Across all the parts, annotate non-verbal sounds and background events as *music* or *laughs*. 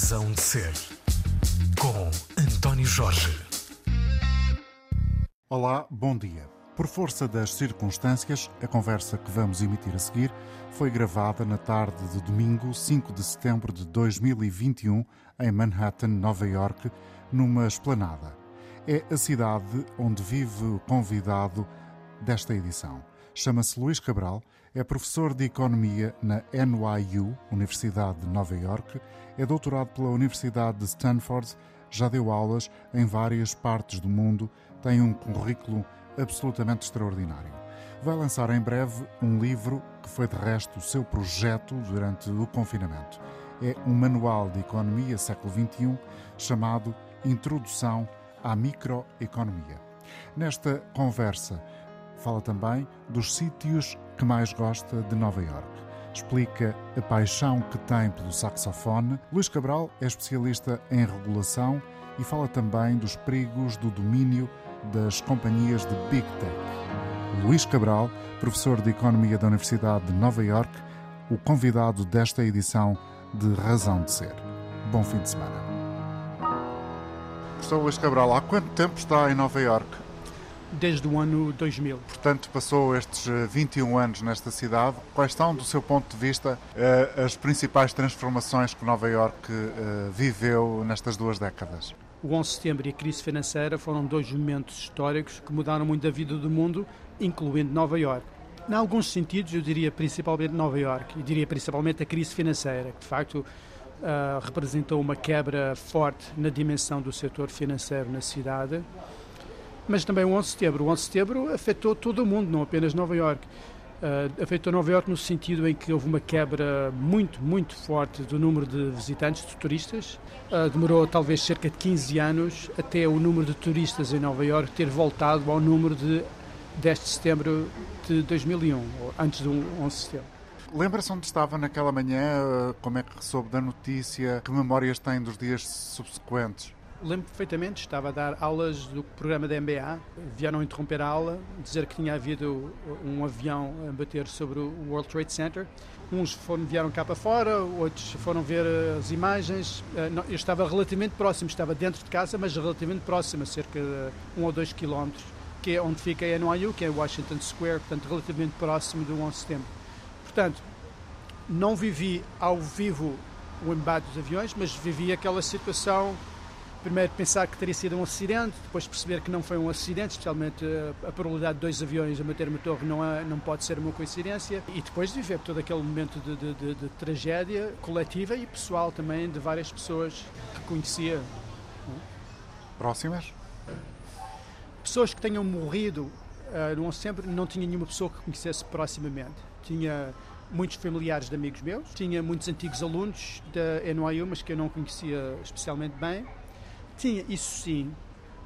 Razão de Ser, com António Jorge. Olá, bom dia. Por força das circunstâncias, a conversa que vamos emitir a seguir foi gravada na tarde de domingo, 5 de setembro de 2021, em Manhattan, Nova York, numa esplanada. É a cidade onde vive o convidado desta edição. Chama-se Luís Cabral, é professor de Economia na NYU, Universidade de Nova York, é doutorado pela Universidade de Stanford, já deu aulas em várias partes do mundo, tem um currículo absolutamente extraordinário. Vai lançar em breve um livro que foi de resto o seu projeto durante o confinamento. É um manual de economia século XXI chamado Introdução à Microeconomia. Nesta conversa, fala também dos sítios que mais gosta de Nova York. Explica a paixão que tem pelo saxofone. Luís Cabral é especialista em regulação e fala também dos perigos do domínio das companhias de Big Tech. Luís Cabral, professor de Economia da Universidade de Nova York, o convidado desta edição de Razão de Ser. Bom fim de semana. Professor Luís Cabral, há quanto tempo está em Nova York? Desde o ano 2000. Portanto, passou estes 21 anos nesta cidade. Quais estão, do seu ponto de vista, eh, as principais transformações que Nova York eh, viveu nestas duas décadas? O 11 de setembro e a crise financeira foram dois momentos históricos que mudaram muito a vida do mundo, incluindo Nova York. Em alguns sentidos, eu diria principalmente Nova York, e diria principalmente a crise financeira, que de facto uh, representou uma quebra forte na dimensão do setor financeiro na cidade. Mas também o 11 de setembro. O 11 de setembro afetou todo o mundo, não apenas Nova York. Uh, afetou Nova York no sentido em que houve uma quebra muito, muito forte do número de visitantes, de turistas. Uh, demorou talvez cerca de 15 anos até o número de turistas em Nova York ter voltado ao número de 10 de setembro de 2001, antes do 11 de setembro. Lembra-se onde estava naquela manhã? Como é que soube da notícia? Que memórias tem dos dias subsequentes? Lembro perfeitamente, estava a dar aulas do programa da MBA, vieram interromper a aula, dizer que tinha havido um avião a bater sobre o World Trade Center. Uns foram, vieram cá para fora, outros foram ver as imagens. Eh, eu estava relativamente próximo, estava dentro de casa, mas relativamente próximo, a cerca de um ou dois quilómetros, que é onde fica a NYU, que é Washington Square, portanto relativamente próximo do 11 de setembro. Portanto, não vivi ao vivo o embate dos aviões, mas vivi aquela situação primeiro pensar que teria sido um acidente, depois perceber que não foi um acidente, especialmente a probabilidade de dois aviões a bater uma torre não, é, não pode ser uma coincidência, e depois viver todo aquele momento de, de, de, de tragédia coletiva e pessoal também de várias pessoas que conhecia. Próximas? Pessoas que tenham morrido, uh, não sempre, não tinha nenhuma pessoa que conhecesse proximamente. Tinha muitos familiares de amigos meus, tinha muitos antigos alunos da NYU, mas que eu não conhecia especialmente bem tinha, isso sim,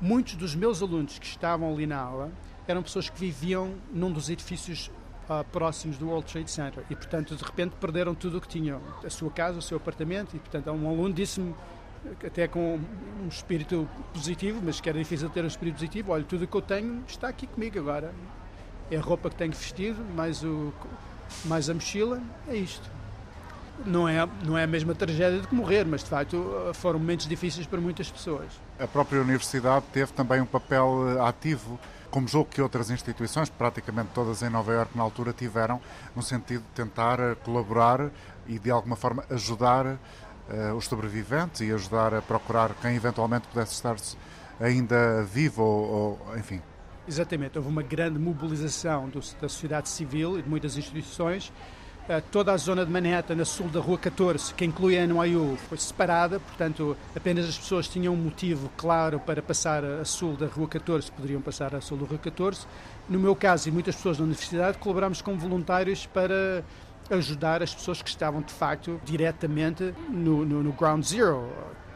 muitos dos meus alunos que estavam ali na aula eram pessoas que viviam num dos edifícios uh, próximos do World Trade Center e, portanto, de repente perderam tudo o que tinham, a sua casa, o seu apartamento e, portanto, um aluno disse-me até com um espírito positivo, mas que era difícil ter um espírito positivo, olha, tudo o que eu tenho está aqui comigo agora. É a roupa que tenho vestido, mais, o, mais a mochila, é isto não é, não é a mesma tragédia de que morrer, mas de facto foram momentos difíceis para muitas pessoas. A própria universidade teve também um papel eh, ativo, como julgo que outras instituições, praticamente todas em Nova Iorque na altura, tiveram, no sentido de tentar eh, colaborar e de alguma forma ajudar uh, os sobreviventes e ajudar a procurar quem eventualmente pudesse estar ainda vivo ou, ou enfim. Exatamente, houve uma grande mobilização do, da sociedade civil e de muitas instituições eh, toda a zona de Manhattan, a sul da Rua 14, que inclui a NYU, foi separada, portanto, apenas as pessoas tinham um motivo claro para passar a sul da Rua 14, poderiam passar a sul da Rua 14. No meu caso, e muitas pessoas da universidade, colaboramos com voluntários para ajudar as pessoas que estavam, de facto, diretamente no, no, no ground zero,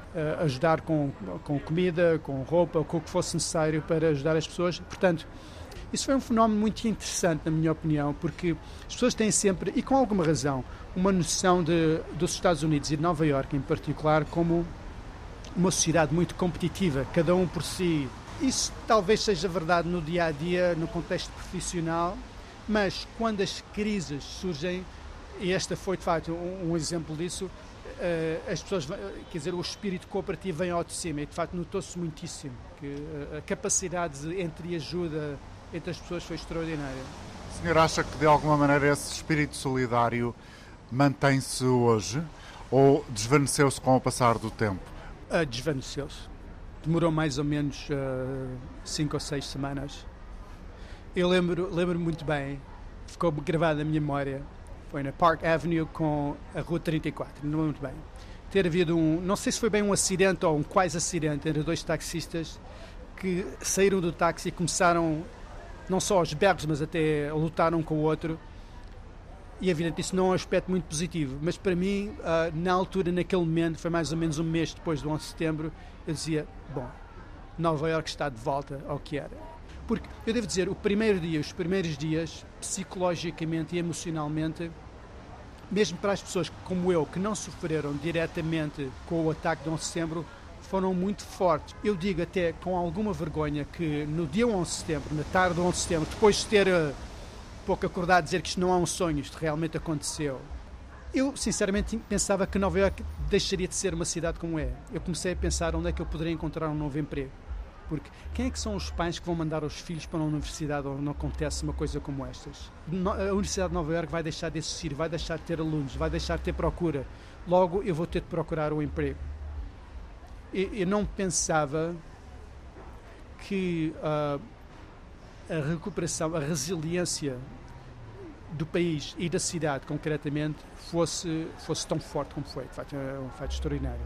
Uh, ajudar com, com comida, com roupa, com o que fosse necessário para ajudar as pessoas. Portanto, isso foi um fenómeno muito interessante, na minha opinião, porque as pessoas têm sempre, e com alguma razão, uma noção de, dos Estados Unidos e de Nova Iorque em particular como uma sociedade muito competitiva, cada um por si. Isso talvez seja verdade no dia a dia, no contexto profissional, mas quando as crises surgem, e esta foi de facto um, um exemplo disso, uh, as pessoas, quer dizer, o espírito cooperativo vem ao de cima e de facto notou-se muitíssimo que a capacidade de entre ajuda entre as pessoas foi extraordinária. O senhor acha que de alguma maneira esse espírito solidário mantém-se hoje ou desvaneceu-se com o passar do tempo? Uh, desvaneceu-se. Demorou mais ou menos uh, cinco ou seis semanas. Eu lembro, lembro muito bem, ficou gravado na minha memória, foi na Park Avenue com a Rua 34, não lembro muito bem. Ter havido um, não sei se foi bem um acidente ou um quase acidente entre dois taxistas que saíram do táxi e começaram não só aos berros, mas até lutaram um com o outro. E evidente, isso não é um aspecto muito positivo, mas para mim, uh, na altura, naquele momento, foi mais ou menos um mês depois do 11 de setembro, eu dizia: Bom, Nova Iorque está de volta ao que era. Porque, eu devo dizer, o primeiro dia, os primeiros dias, psicologicamente e emocionalmente, mesmo para as pessoas como eu, que não sofreram diretamente com o ataque de 11 de setembro, foram muito fortes. Eu digo até com alguma vergonha que no dia 11 de setembro, na tarde do 11 de setembro, depois de ter uh, pouco acordado dizer que isto não é um sonho, isto realmente aconteceu, eu sinceramente pensava que Nova Iorque deixaria de ser uma cidade como é. Eu comecei a pensar onde é que eu poderia encontrar um novo emprego. Porque quem é que são os pais que vão mandar os filhos para uma universidade onde não acontece uma coisa como estas? A Universidade de Nova Iorque vai deixar de existir, vai deixar de ter alunos, vai deixar de ter procura. Logo, eu vou ter de procurar um emprego eu não pensava que uh, a recuperação, a resiliência do país e da cidade, concretamente, fosse, fosse tão forte como foi. De facto, é um feito extraordinário.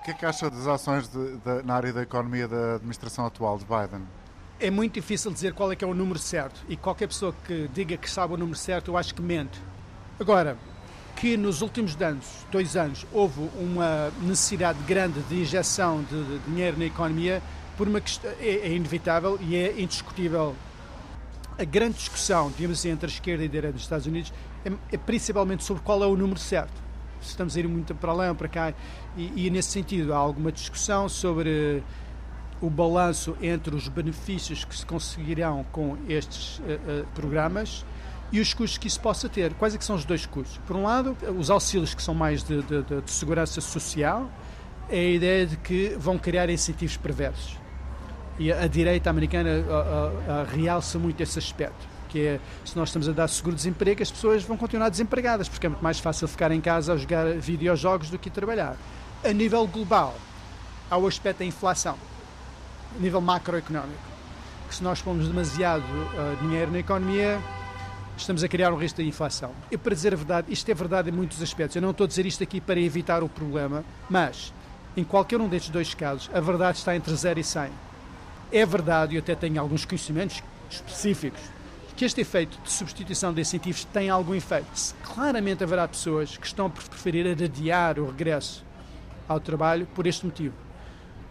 O que é que acha das ações de, de, na área da economia da administração atual de Biden? É muito difícil dizer qual é que é o número certo. E qualquer pessoa que diga que sabe o número certo, eu acho que mente. Agora, que nos últimos anos, dois anos, houve uma necessidade grande de injeção de, dinheiro na economia, por uma questão, é, é, inevitável e é indiscutível. A grande discussão, digamos assim, entre a esquerda e a direita dos Estados Unidos é, é principalmente sobre qual é o número certo. Se estamos a ir muito para lá ou para cá, e, e nesse sentido há alguma discussão sobre o balanço entre os benefícios que se conseguirão com estes uh, uh, programas e os custos que isso possa ter. Quais é que são os dois custos? Por um lado, os auxílios que são mais de, de, de, segurança social, é a ideia de que vão criar incentivos perversos. E a, direita americana a, a realça muito esse aspecto que é se nós estamos a dar seguro-desemprego, as pessoas vão continuar desempregadas, porque é muito mais fácil ficar em casa a jogar videojogos do que trabalhar. A nível global, há o aspecto da inflação, a nível macroeconómico, que se nós pomos demasiado uh, dinheiro na economia, estamos a criar um risco de inflação. E para dizer a verdade, isto é verdade em muitos aspectos. Eu não estou a dizer isto aqui para evitar o problema, mas em qualquer um destes dois casos, a verdade está entre 0 e 100. É verdade, e eu até tenho alguns conhecimentos específicos, que este efeito de substituição de incentivos tem algum efeito. Claramente haverá pessoas que estão a preferir adiar o regresso ao trabalho por este motivo.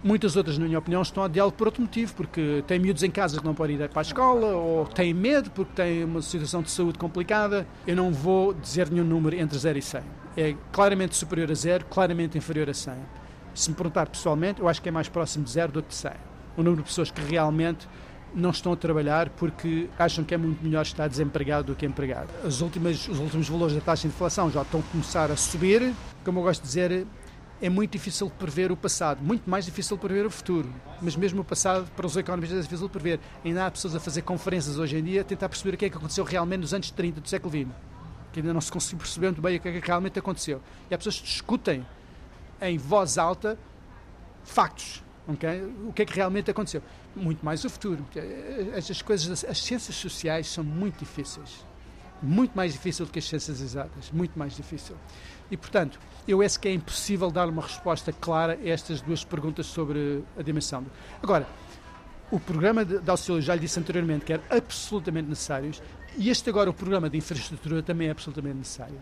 Muitas outras, na minha opinião, estão a diálogo por outro motivo, porque têm miúdos em casa que não podem ir para a escola, ou têm medo porque têm uma situação de saúde complicada. Eu não vou dizer nenhum número entre 0 e 100. É claramente superior a 0, claramente inferior a 100. Se me perguntar pessoalmente, eu acho que é mais próximo de 0 do que de 100. O número de pessoas que realmente não estão a trabalhar porque acham que é muito melhor estar desempregado do que empregado. As últimas, os últimos valores da taxa de inflação já estão a começar a subir. Como eu gosto de dizer, é muito difícil prever o passado, muito mais difícil prever o futuro. Mas mesmo o passado, para os economistas, é difícil prever. Ainda há pessoas a fazer conferências hoje em dia a tentar perceber o que é que aconteceu realmente nos anos 30 do século XX, que ainda não se conseguiu perceber muito bem o que é que realmente aconteceu. E há pessoas que discutem em voz alta factos, okay? o que é que realmente aconteceu. Muito mais o futuro. Estas coisas, as ciências sociais são muito difíceis. Muito mais difícil do que as ciências exatas, muito mais difícil. E, portanto, eu acho que é impossível dar uma resposta clara a estas duas perguntas sobre a dimensão. Agora, o programa de, de auxílio, já lhe disse anteriormente, que era absolutamente necessário, e este agora, o programa de infraestrutura, também é absolutamente necessário.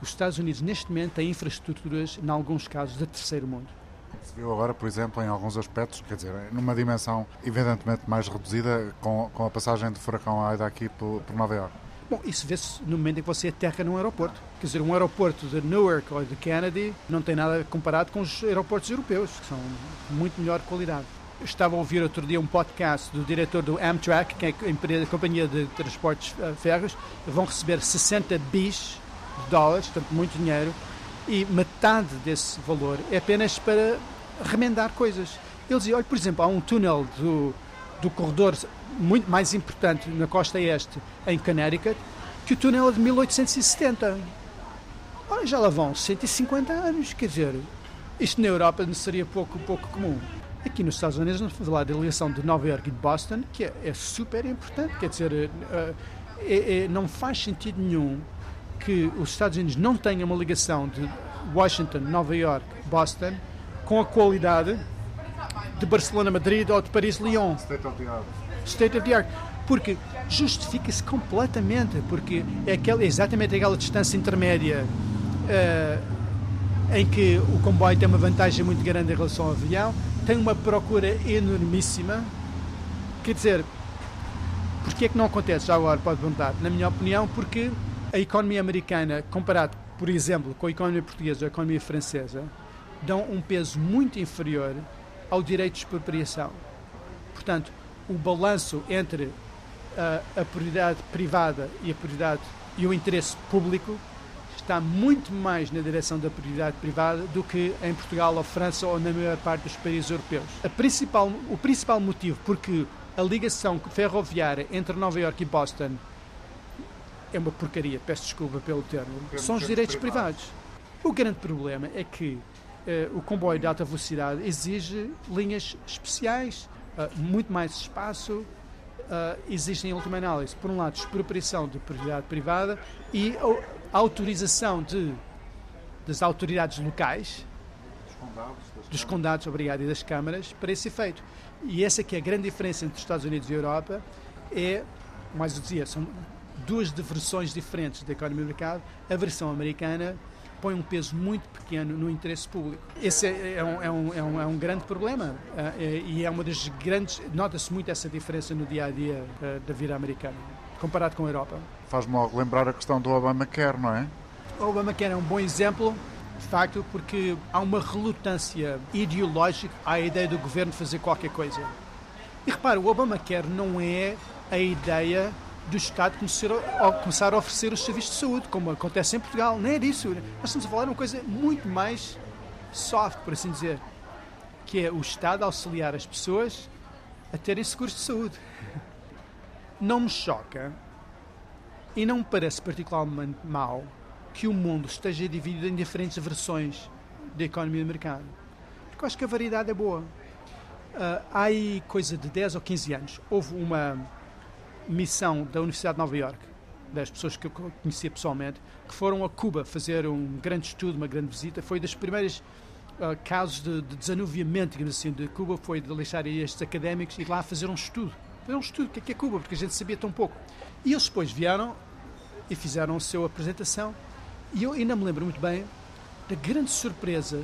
Os Estados Unidos, neste momento, têm infraestruturas, em alguns casos, de terceiro mundo. Se viu agora, por exemplo, em alguns aspectos, quer dizer, numa dimensão evidentemente mais reduzida, com, com a passagem do furacão Aida aqui por, por Nova Iorque. Bom, isso vê-se no momento em que você aterra num aeroporto. Quer dizer, um aeroporto de Newark ou de Kennedy não tem nada comparado com os aeroportos europeus, que são muito melhor qualidade. Estava a ouvir outro dia um podcast do diretor do Amtrak, que é a, empresa, a companhia de transportes uh, ferros, vão receber 60 bis de dólares, portanto muito dinheiro, E metade desse valor é apenas para remendar coisas. Eles dizem, olha, por exemplo, há um túnel do, do corredor muito mais importante na costa este, em Connecticut, que o túnel é de 1870. Olha, já lá vão 150 anos, quer dizer, isto na Europa não seria pouco, pouco comum. Aqui nos Estados Unidos, vamos falar da ligação de Nova York e de Boston, que é, é super importante, quer dizer, é, é, não faz sentido nenhum que os Estados Unidos não tenham uma ligação de Washington, Nova York, Boston, com a qualidade de Barcelona-Madrid ou de Paris-Lyon. State of the art. Porque justifica-se completamente, porque é aquela, exatamente aquela distância intermédia uh, em que o comboio tem uma vantagem muito grande em relação ao avião, tem uma procura enormíssima. Quer dizer, porque é que não acontece? Já agora pode perguntar. Na minha opinião, porque a economia americana, comparado, por exemplo, com a economia portuguesa ou a economia francesa, dão um peso muito inferior ao direito de expropriação. Portanto, o balanço entre a, a prioridade privada e a prioridade e o interesse público está muito mais na direção da prioridade privada do que em Portugal ou França ou na maior parte dos países europeus. Principal, o principal motivo porque a ligação ferroviária entre Nova Iorque e Boston é uma porcaria, peço desculpa pelo termo, são os direitos privados. O grande problema é que uh, o comboio de alta velocidade exige linhas especiais, uh, muito mais espaço, uh, existem em última análise, por um lado, expropriação de propriedade privada e autorização de, das autoridades locais, Dos condados, dos condados, obrigado, e das câmaras, para esse efeito. E essa que é a grande diferença entre os Estados Unidos e a Europa, é, mais eu dizia, são duas versões diferentes da economia do mercado. A versão americana põe um peso muito pequeno no interesse público. Esse é, é, um, é, um, é, um, é um, grande problema uh, e é uma das grandes. Nota-se muito essa diferença no dia a dia uh, da vida americana, comparado com a Europa. Faz-me logo lembrar a questão do Obamacare, não é? O Obamacare é um bom exemplo, de facto, porque há uma relutância ideológica à ideia do governo fazer qualquer coisa. E repara, o Obamacare não é a ideia do Estado começar a oferecer os serviços de saúde, como acontece em Portugal. Não é disso. Nós estamos a falar de uma coisa muito mais soft, por assim dizer, que é o Estado auxiliar as pessoas a terem seguros de saúde. Não me choca e não me parece particularmente mal que o mundo esteja dividido em diferentes versões da economia de mercado. Porque eu acho que a variedade é boa. Uh, há aí coisa de 10 ou 15 anos, houve uma missão da Universidade de Nova York, das pessoas que eu conhecia pessoalmente, que foram a Cuba fazer um grande estudo, uma grande visita. Foi dos primeiros uh, casos de, de, desanuviamento, digamos assim, de Cuba, foi de deixar estes académicos ir lá fazer um estudo. Fazer um estudo, o que é, que é Cuba, porque a gente sabia tão pouco. E eles depois vieram e fizeram a sua apresentação. E eu ainda me lembro muito bem da grande surpresa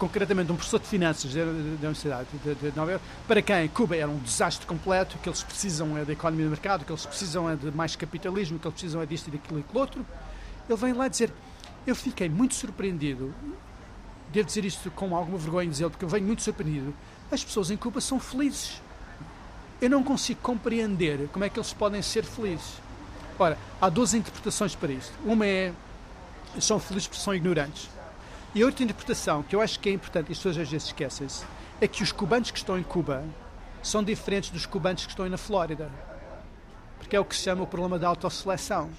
concretamente um professor de finanças da, Universidade de, de, Nova Iorque, para quem Cuba era um desastre completo, que eles precisam é da economia de mercado, que eles precisam é de mais capitalismo, que eles precisam é disto e daquilo e daquilo outro, ele vem lá dizer, eu fiquei muito surpreendido, devo dizer isto com alguma vergonha dizer, porque eu venho muito surpreendido, as pessoas em Cuba são felizes. Eu não consigo compreender como é que eles podem ser felizes. Ora, há duas interpretações para isto. Uma é, são felizes porque são ignorantes e outra interpretação que eu acho que é importante e as pessoas às vezes esquecem-se é que os cubanos que estão em Cuba são diferentes dos cubanos que estão na Flórida. Porque é o que se chama o problema da autoseleção.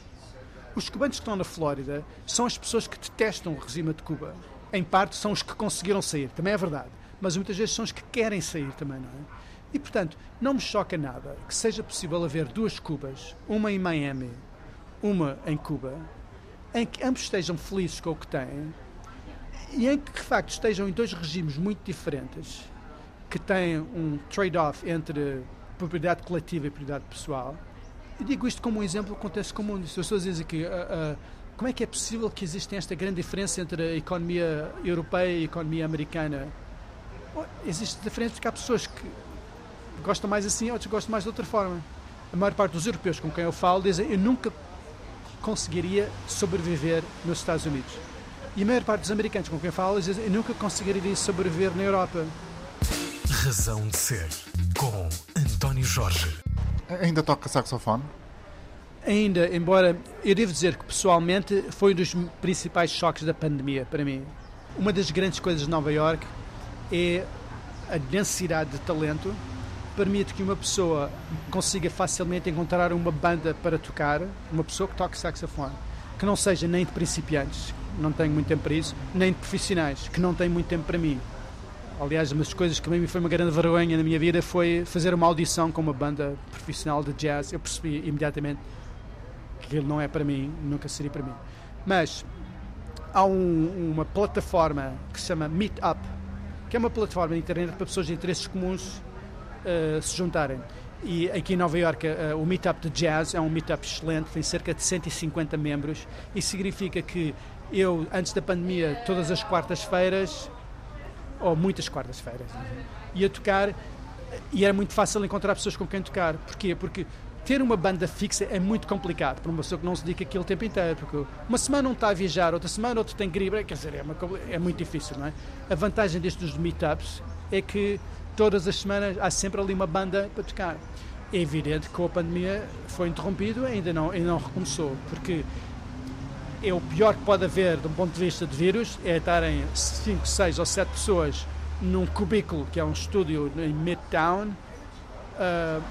Os cubanos que estão na Flórida são as pessoas que detestam o regime de Cuba. Em parte são os que conseguiram sair, também é verdade. Mas muitas vezes são os que querem sair também, não é? E portanto, não me choca nada que seja possível haver duas Cubas, uma em Miami, uma em Cuba, em que ambos estejam felizes com o que têm e em que de facto estejam em dois regimes muito diferentes, que têm um trade-off entre propriedade coletiva e propriedade pessoal. E digo isto como um exemplo que acontece comum. As pessoas dizem que uh, uh, como é que é possível que exista esta grande diferença entre a economia europeia e a economia americana? Bom, existe diferença porque há pessoas que gostam mais assim, outros gostam mais de outra forma. A maior parte dos europeus com quem eu falo dizem eu nunca conseguiria sobreviver nos Estados Unidos. E a maior parte dos americanos com quem falo dizem eu nunca conseguiria sobreviver na Europa. Razão de Ser, com António Jorge. Ainda toca saxofone? ainda, embora eu devo dizer que pessoalmente foi um dos principais choques da pandemia para mim. Uma das grandes coisas de Nova York é a densidade de talento permite que uma pessoa consiga facilmente encontrar uma banda para tocar, uma pessoa que toque saxofone, que não seja nem de principiantes, não tenho muito tempo para isso, nem de profissionais, que não têm muito tempo para mim. Aliás, uma das coisas que mim foi uma grande vergonha na minha vida foi fazer uma audição com uma banda profissional de jazz. Eu percebi imediatamente que aquilo não é para mim, nunca seria para mim. Mas há um, uma plataforma que se chama Meetup, que é uma plataforma de internet para pessoas de interesses comuns uh, se juntarem. E aqui em Nova Iorque uh, o Meetup de Jazz é um meetup excelente, tem cerca de 150 membros. Isso significa que eu, antes da pandemia, todas as quartas-feiras, ou muitas quartas-feiras, ia tocar e era muito fácil encontrar pessoas com quem tocar. Porquê? Porque ter uma banda fixa é muito complicado para uma pessoa que não se dedica aquilo o tempo inteiro. Porque uma semana não está a viajar, outra semana outro tem gripe, quer dizer, é, uma, é muito difícil, não é? A vantagem destes meetups é que todas as semanas há sempre ali uma banda para tocar. É evidente que com a pandemia foi interrompido ainda não, ainda não recomeçou, porque é o pior que pode haver de um ponto de vista de vírus, é estarem 5, 6 ou 7 pessoas num cubículo, que é um estúdio em Midtown, uh,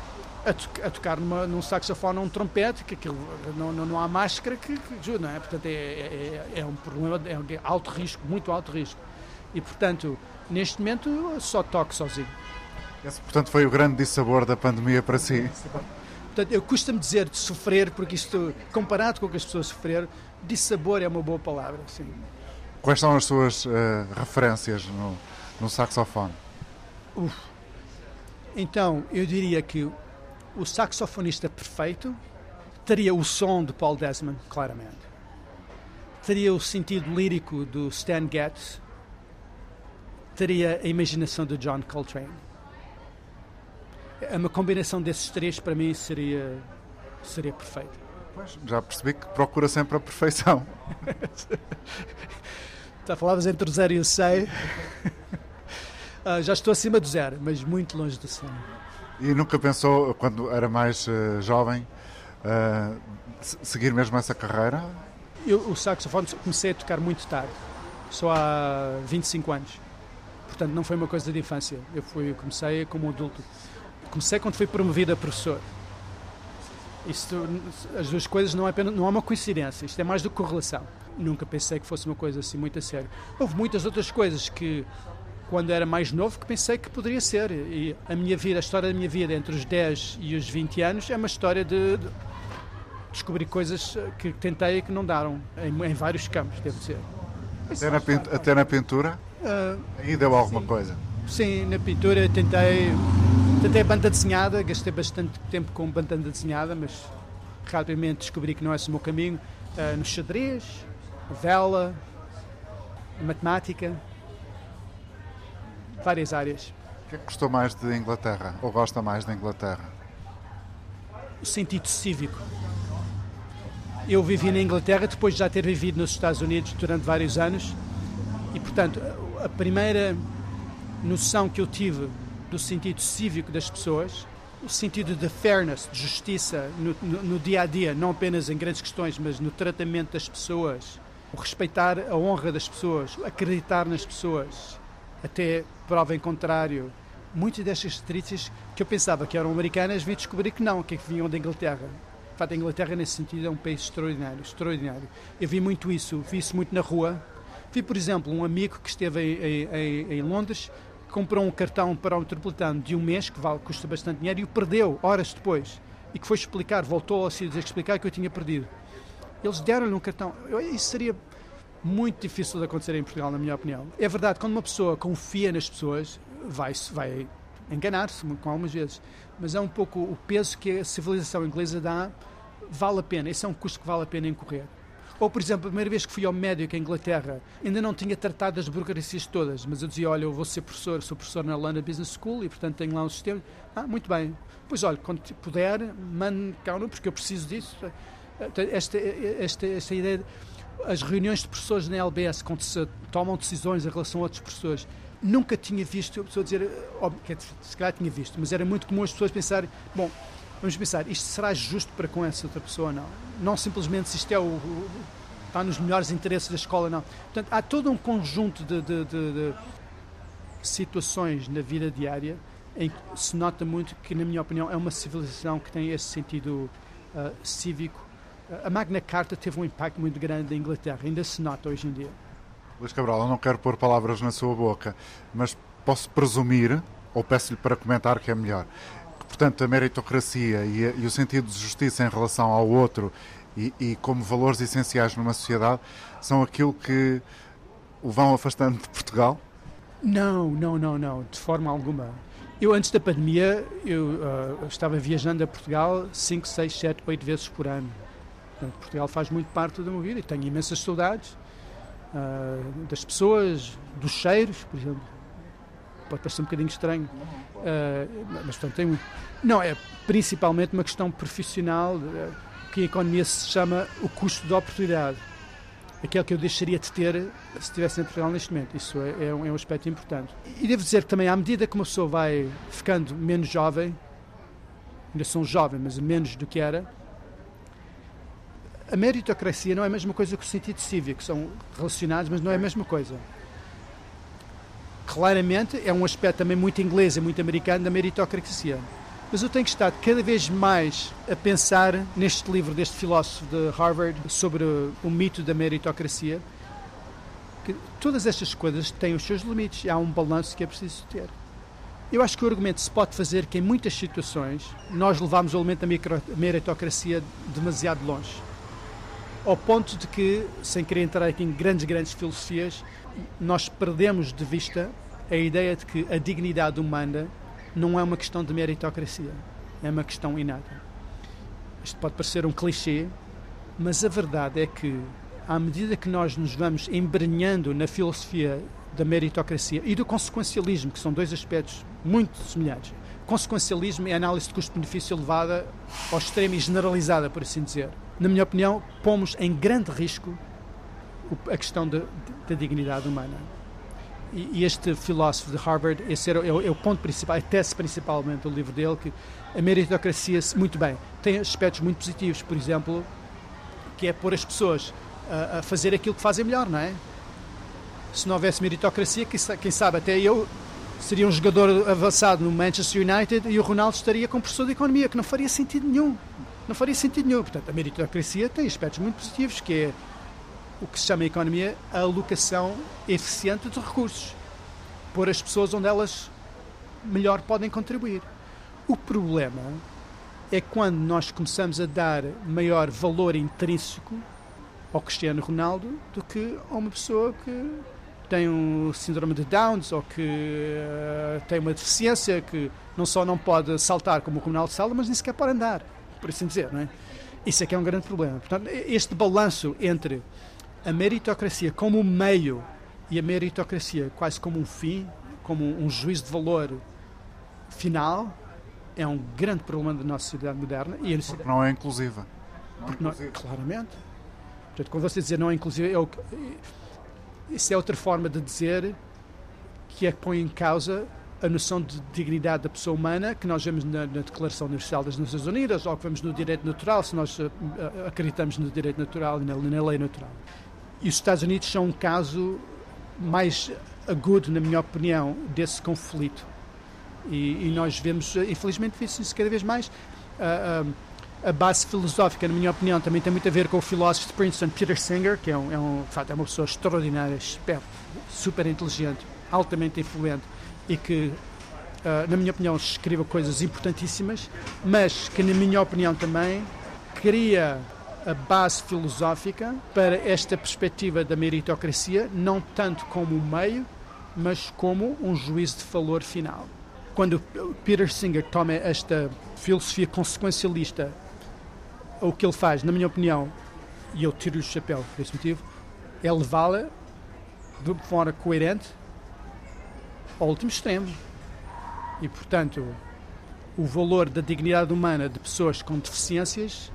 a, to a, tocar numa, num saxofone ou um trompete, que aquilo, não, não, não há máscara que, que ajuda, não é? Portanto, é, é, é um problema, é alto risco, muito alto risco. E, portanto, neste momento só toco sozinho. Esse, portanto, foi o grande dissabor da pandemia para si. Portanto, eu custa-me dizer de sofrer, porque isto, comparado com o que as pessoas sofreram, dissabor é uma boa palavra. Sim. Quais são as suas uh, referências no, no saxofone? Uf. Então, eu diria que o saxofonista perfeito teria o som de Paul Desmond, claramente. Teria o sentido lírico do Stan Getz. Teria a imaginação do John Coltrane. Uma combinação desses três, para mim, seria, seria perfeita. Pois, já percebi que procura sempre a perfeição. *laughs* Já falavas entre o zero e o 100. uh, já estou acima do zero, mas muito longe do 100. E nunca pensou, quando era mais uh, jovem, uh, seguir mesmo essa carreira? Eu, o saxofone comecei a tocar muito tarde, só há 25 anos. Portanto, não foi uma coisa de infância. Eu fui, comecei como adulto. Comecei quando fui promovido a professor. Isto, as duas coisas não é, apenas, não é uma coincidência, isto é mais do que correlação. Nunca pensei que fosse uma coisa assim muito a sério. Houve muitas outras coisas que quando era mais novo que pensei que poderia ser. E a minha vida, a história da minha vida entre os 10 e os 20 anos é uma história de, de descobrir coisas que tentei e que não deram, em, em vários campos, devo dizer. Até na, pintura, até na pintura? Uh, Aí deu alguma sim. coisa? Sim, na pintura tentei, tentei banda desenhada, gastei bastante tempo com banda desenhada, mas rapidamente descobri que não é esse o meu caminho. Uh, no xadrez, vela, matemática, várias áreas. O que é que gostou mais de Inglaterra? Ou gosta mais da Inglaterra? O sentido cívico. Eu vivi na Inglaterra depois de já ter vivido nos Estados Unidos durante vários anos e, portanto, a primeira noção que eu tive do sentido cívico das pessoas, o sentido de fairness, de justiça no, no, no dia a dia, não apenas em grandes questões, mas no tratamento das pessoas, o respeitar a honra das pessoas, acreditar nas pessoas, até prova em contrário. Muitas destas restrições que eu pensava que eram americanas, vi descobrir que não, que vinham da Inglaterra. De facto, a Inglaterra, nesse sentido, é um país extraordinário, extraordinário. Eu vi muito isso, vi isso muito na rua. Vi, por exemplo, um amigo que esteve em, em, em Londres, comprou um cartão para o metropolitano de um mês, que vale, custa bastante dinheiro, e o perdeu horas depois. E que foi explicar, voltou a se explicar que eu tinha perdido. Eles deram-lhe um cartão. Isso seria muito difícil de acontecer em Portugal, na minha opinião. É verdade, quando uma pessoa confia nas pessoas, vai, vai enganar-se com algumas vezes, mas é um pouco o peso que a civilização inglesa dá, vale a pena, esse é um custo que vale a pena incorrer. Ou, por exemplo, a primeira vez que fui ao médico em Inglaterra, ainda não tinha tratado das burocracias todas, mas eu dizia, olha, eu vou ser professor, sou professor na London Business School e, portanto, tenho lá um sistema. Ah, muito bem. Pois, olha, quando puder, mande cá um, porque eu preciso disso. Esta, esta, esta ideia... De, as reuniões de professores na LBS, quando se tomam decisões em relação a outros professores, nunca tinha visto a pessoa dizer, óbvio, se calhar tinha visto, mas era muito comum as pessoas pensarem, bom, vamos pensar, isto será justo para com essa outra pessoa? Não. Não simplesmente se isto é o, o está nos melhores interesses da escola, não. Portanto, há todo um conjunto de, de, de, de situações na vida diária em que se nota muito que, na minha opinião, é uma civilização que tem esse sentido uh, cívico. A Magna Carta teve um impacto muito grande na Inglaterra, ainda se nota hoje em dia. Luís Cabral, eu não quero pôr palavras na sua boca, mas posso presumir, ou peço-lhe para comentar que é melhor, portanto, a meritocracia e, e o sentido de justiça em relação ao outro e, e, como valores essenciais numa sociedade são aquilo que o vão afastando de Portugal? Não, não, não, não, de forma alguma. Eu, antes da pandemia, eu uh, estava viajando a Portugal 5, 6, 7, 8 vezes por ano. Portugal faz muito parte da minha vida e tenho imensas saudades uh, das pessoas, dos cheiros, por exemplo. Pode parecer um bocadinho estranho, uh, mas portanto tem muito. Não, é principalmente uma questão profissional, uh, que a economia se chama o custo de oportunidade. Aquele que eu deixaria de ter se estivesse em Portugal neste momento. Isso é, é, um, é um aspecto importante. E devo dizer que também, à medida que uma pessoa vai ficando menos jovem, ainda sou jovem, mas menos do que era, a meritocracia não é a mesma coisa que o sentido cívico, são relacionados, mas não é a mesma coisa. Claramente é um aspecto também muito inglês e muito americano da meritocracia. Mas eu tenho estado cada vez mais a pensar neste livro deste filósofo de Harvard sobre o mito da meritocracia, que todas estas coisas têm os seus limites e há um balanço que é preciso ter. Eu acho que o argumento se pode fazer que em muitas situações nós levamos o elemento da meritocracia demasiado longe ao ponto de que, sem querer entrar aqui em grandes, grandes filosofias, nós perdemos de vista a ideia de que a dignidade humana não é uma questão de meritocracia, é uma questão inata. Isto pode parecer um clichê, mas a verdade é que, à medida que nós nos vamos embrenhando na filosofia da meritocracia e do consequencialismo, que são dois aspectos muito semelhantes, consequencialismo é análise de custo-benefício elevada ao extremo e generalizada, por assim dizer na minha opinião, pomos em grande risco a questão da dignidade humana. E, e, este filósofo de Harvard, esse era, é, o, é o ponto principal, a tese principalmente do livro dele, que a meritocracia, muito bem, tem aspectos muito positivos, por exemplo, que é pôr as pessoas a, a fazer aquilo que fazem melhor, não é? Se não houvesse meritocracia, quem sabe até eu seria um jogador avançado no Manchester United e o Ronaldo estaria com professor de economia, que não faria sentido nenhum não faria sentido nenhum. Portanto, a meritocracia tem aspectos muito positivos, que é o que se chama em economia a alocação eficiente de recursos, pôr as pessoas onde elas melhor podem contribuir. O problema é quando nós começamos a dar maior valor intrínseco ao Cristiano Ronaldo do que a uma pessoa que tem um síndrome de Downs ou que uh, tem uma deficiência que não só não pode saltar como o Ronaldo salta, mas nem sequer pode andar por assim dizer, não é? Isso é que é um grande problema. Portanto, este balanço entre a meritocracia como um meio e a meritocracia quase como um fim, como um juízo de valor final, é um grande problema da nossa sociedade moderna. E Porque não é inclusiva. Não é inclusiva. Não, claramente. Portanto, quando você dizer não é inclusiva, é o, isso é outra forma de dizer que é que põe em causa a noção de dignidade da pessoa humana que nós vemos na, na, Declaração Universal das Nações Unidas ou que vemos no direito natural, se nós uh, acreditamos no direito natural e na, na, lei natural. E os Estados Unidos são um caso mais agudo, na minha opinião, desse conflito. E, e nós vemos, eh, infelizmente, isso cada vez mais. Uh, uh, a base filosófica, na minha opinião, também tem muito a ver com o filósofo de Princeton, Peter Singer, que é, um, é, um, de facto, é uma pessoa extraordinária, super inteligente, altamente influente e que, uh, na minha opinião, escreva coisas importantíssimas, mas que, na minha opinião, também cria a base filosófica para esta perspectiva da meritocracia, não tanto como um meio, mas como um juízo de valor final. Quando Peter Singer toma esta filosofia consequencialista, o que ele faz, na minha opinião, e eu tiro-lhe o chapéu por esse motivo, é levá-la de forma coerente ao último extremo. E, portanto, o valor da dignidade humana de pessoas com deficiências,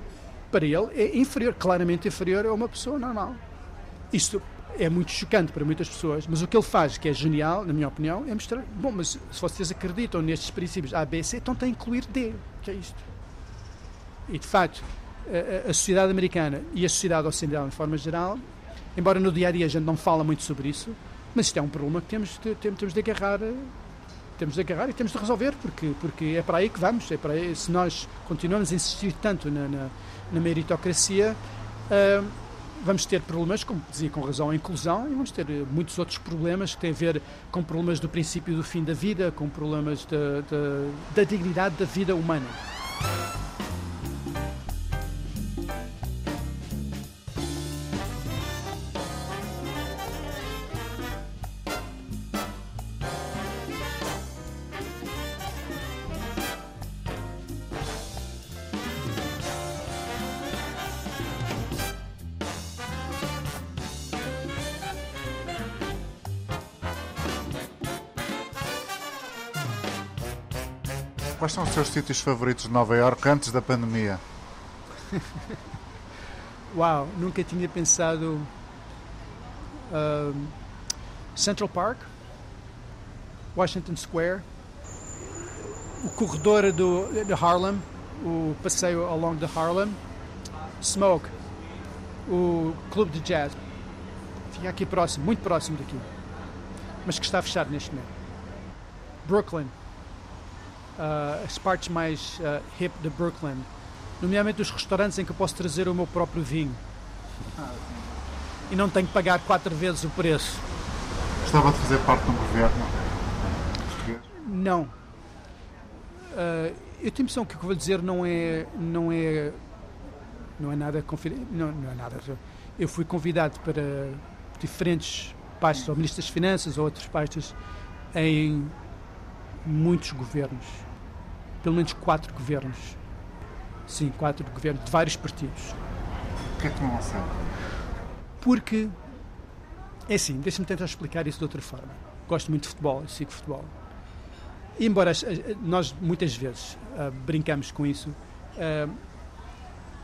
para ele, é inferior, claramente inferior a uma pessoa normal. Isto é muito chocante para muitas pessoas, mas o que ele faz, que é genial, na minha opinião, é mostrar: bom, mas se vocês acreditam nestes princípios A, B, C, então tem que incluir D, que é isto. E, de facto, a, a sociedade americana e a sociedade ocidental, de forma geral, embora no dia a dia a gente não fala muito sobre isso, mas isto é um problema que temos de, temos de agarrar temos de agarrar e temos de resolver, porque, porque é para aí que vamos. É para aí, se nós continuamos a insistir tanto na, na, na meritocracia, uh, vamos ter problemas, como dizia com razão, a inclusão, e vamos ter muitos outros problemas que têm a ver com problemas do princípio do fim da vida, com problemas da, da, da dignidade da vida humana. Seus sítios favoritos de Nova York antes da pandemia? *laughs* Uau, nunca tinha pensado. Uh, Central Park, Washington Square, o corredor do, de Harlem, o passeio along the Harlem, Smoke, o clube de jazz. Fica aqui próximo, muito próximo daqui, mas que está fechado neste momento. Brooklyn, uh, as partes mais uh, hip de Brooklyn, nomeadamente os restaurantes em que eu posso trazer o meu próprio vinho. Ah, e não tenho que pagar quatro vezes o preço. Gostava de fazer parte de um governo português? Não. Uh, eu tenho a impressão que o que vou dizer não é, não é, não é nada confidencial. Não, não é nada. Eu fui convidado para diferentes pastos, ou Ministro das Finanças ou outros pastos, em muitos governos pelo menos quatro governos. Sim, quatro governos de vários partidos. Porquê que não aceita? Porque, é assim, deixa-me tentar explicar isso de outra forma. Gosto muito de futebol, sigo futebol. E embora nós muitas vezes uh, brincamos com isso, uh,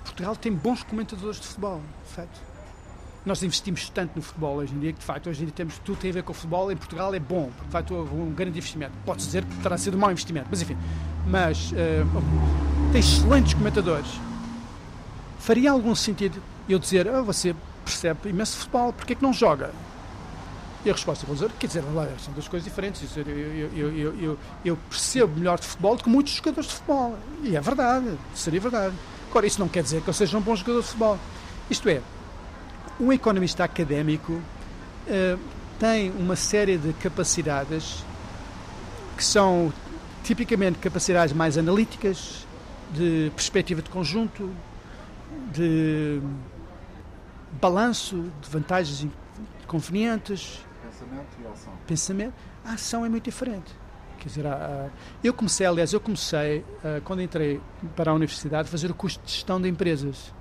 Portugal tem bons comentadores de futebol, de facto nós investimos tanto no futebol hoje em dia que, de facto, hoje em dia temos tudo tem a ver com o futebol. Em Portugal é bom, de facto, houve um grande investimento. Pode-se dizer que terá sido um mau investimento, mas enfim. Mas uh, tem excelentes comentadores. Faria algum sentido eu dizer, oh, você percebe imenso futebol, porque é que não joga? E a resposta vou dizer, quer dizer, são duas coisas diferentes. Eu, eu, eu, eu percebo melhor de futebol do que muitos jogadores de futebol. E é verdade, seria verdade. Agora, isso não quer dizer que eu seja um bom jogador de futebol. Isto é, um economista académico uh, tem uma série de capacidades que são tipicamente capacidades mais analíticas, de perspectiva de conjunto, de balanço de vantagens inconvenientes. Pensamento e ação. Pensamento. A ação é muito diferente. Quer dizer, eu comecei, aliás, eu comecei, eh, quando entrei para a universidade, a fazer o curso de gestão de empresas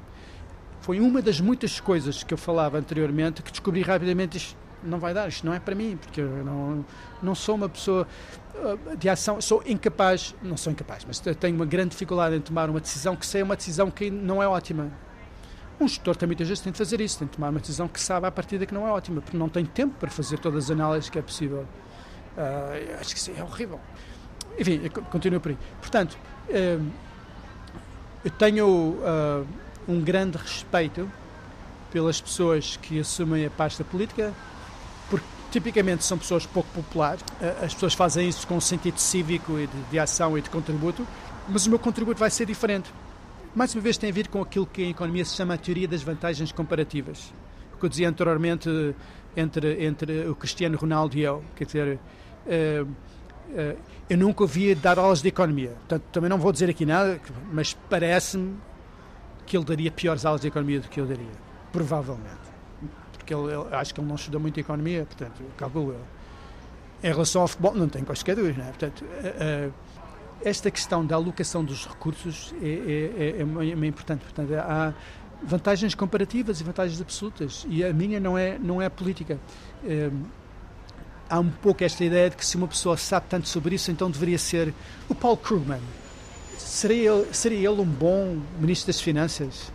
foi uma das muitas coisas que eu falava anteriormente que descobri rapidamente isto não vai dar, isto não é para mim, porque eu não, não sou uma pessoa uh, de ação, sou incapaz, não sou incapaz, mas tenho uma grande dificuldade em tomar uma decisão que sei uma decisão que não é ótima. Um gestor tem muitas vezes tem de fazer isso, tem de tomar uma decisão que sabe à partida que não é ótima, porque não tem tempo para fazer todas as análises que é possível. Uh, acho que isso é horrível. Enfim, continuo por aí. Portanto, uh, eu tenho uh, um grande respeito pelas pessoas que assumem a pasta política, porque tipicamente são pessoas pouco populares. As pessoas fazem isso com sentido cívico e de, de ação e de contributo, mas o meu contributo vai ser diferente. Mais uma vez tem a ver com aquilo que em economia se chama a teoria das vantagens comparativas. O que eu dizia anteriormente entre, entre o Cristiano Ronaldo e eu. Quer dizer, uh, eu nunca ouvi dar aulas de economia. Portanto, também não vou dizer aqui nada, mas parece-me que ele daria piores aulas de economia do que eu daria. Provavelmente. Porque ele, ele, acho que ele não estudou muito economia, portanto, calculo eu. Em relação ao futebol, não tem quaisquer dúvidas, não é? Portanto, uh, esta questão da alocação dos recursos é, é, é, é, é importante. Portanto, há vantagens comparativas e vantagens absolutas. E a minha não é, não é política. Uh, há um pouco esta ideia de que se uma pessoa sabe tanto sobre isso, então deveria ser o Paul Krugman Seria ele, seria ele um bom ministro das Finanças?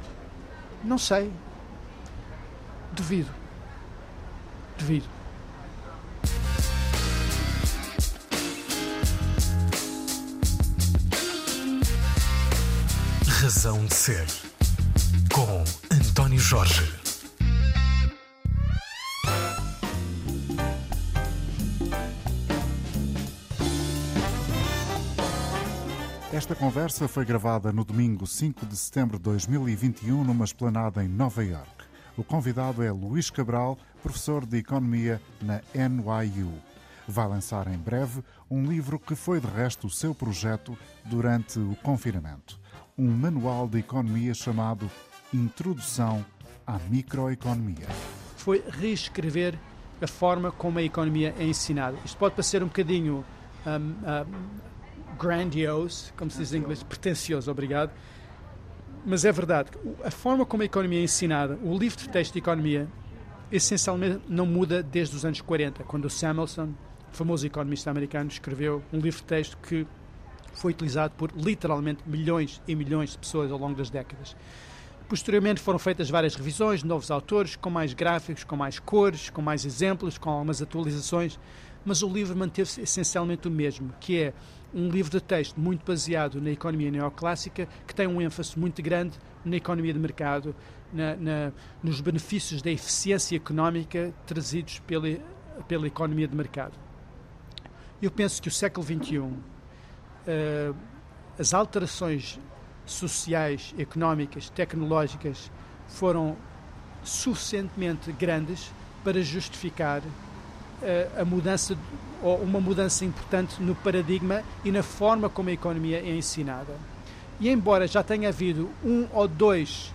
Não sei. Duvido. Duvido. razão de ser. Com António Jorge. Esta conversa foi gravada no domingo 5 de setembro de 2021 numa esplanada em Nova York. O convidado é Luís Cabral, professor de Economia na NYU. Vai lançar em breve um livro que foi de resto o seu projeto durante o confinamento. Um manual de economia chamado Introdução à Microeconomia. Foi reescrever a forma como a economia é ensinada. Isto pode parecer um bocadinho um, um, grandiose, como se diz em inglês, pretencioso, obrigado. Mas é verdade, a forma como a economia é ensinada, o livro de texto de economia, essencialmente não muda desde os anos 40, quando o Samuelson, famoso economista americano, escreveu um livro de texto que foi utilizado por literalmente milhões e milhões de pessoas ao longo das décadas. Posteriormente foram feitas várias revisões novos autores, com mais gráficos, com mais cores, com mais exemplos, com algumas atualizações, mas o livro manteve-se essencialmente o mesmo, que é um livro de texto muito baseado na economia neoclássica, que tem um ênfase muito grande na economia de mercado, na, na, nos benefícios da eficiência económica trazidos pela, pela economia de mercado. Eu penso que o século XXI, uh, eh, as alterações sociais, económicas, tecnológicas foram suficientemente grandes para justificar a mudança ou uma mudança importante no paradigma e na forma como a economia é ensinada. E embora já tenha havido um ou dois,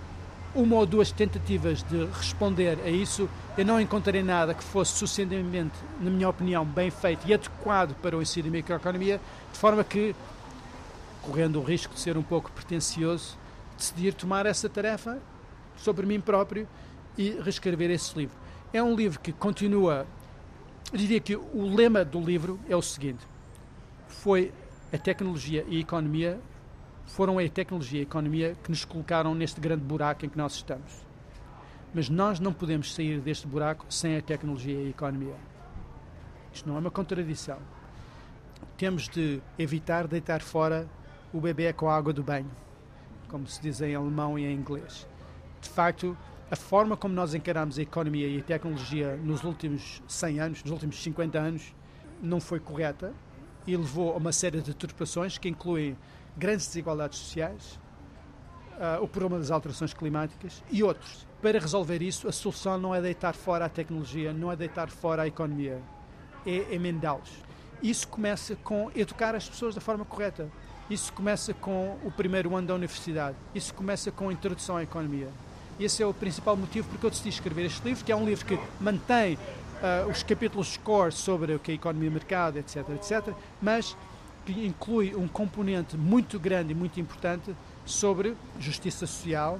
uma ou duas tentativas de responder a isso, eu não encontrei nada que fosse suficientemente, na minha opinião, bem feito e adequado para o ensino da microeconomia, de forma que, correndo o risco de ser um pouco pretencioso, decidi tomar essa tarefa sobre mim próprio e reescrever esse livro. É um livro que continua eu diria que o lema do livro é o seguinte: foi a tecnologia e a economia, foram a tecnologia e a economia que nos colocaram neste grande buraco em que nós estamos. Mas nós não podemos sair deste buraco sem a tecnologia e a economia. Isto não é uma contradição. Temos de evitar deitar fora o bebê com a água do banho, como se diz em alemão e em inglês. De facto, a forma como nós encaramos a economia e a tecnologia nos últimos 100 anos, nos últimos 50 anos, não foi correta e levou a uma série de deturpações que incluem grandes desigualdades sociais, uh, o problema das alterações climáticas e outros. Para resolver isso, a solução não é deitar fora a tecnologia, não é deitar fora a economia, é emendá-los. Isso começa com educar as pessoas da forma correta. Isso começa com o primeiro ano da universidade. Isso começa com a introdução à economia. Esse é o principal motivo porque eu decidi escrever este livro, que é um livro que mantém uh, os capítulos core sobre o que é economia e mercado, etc, etc, mas que inclui um componente muito grande e muito importante sobre justiça social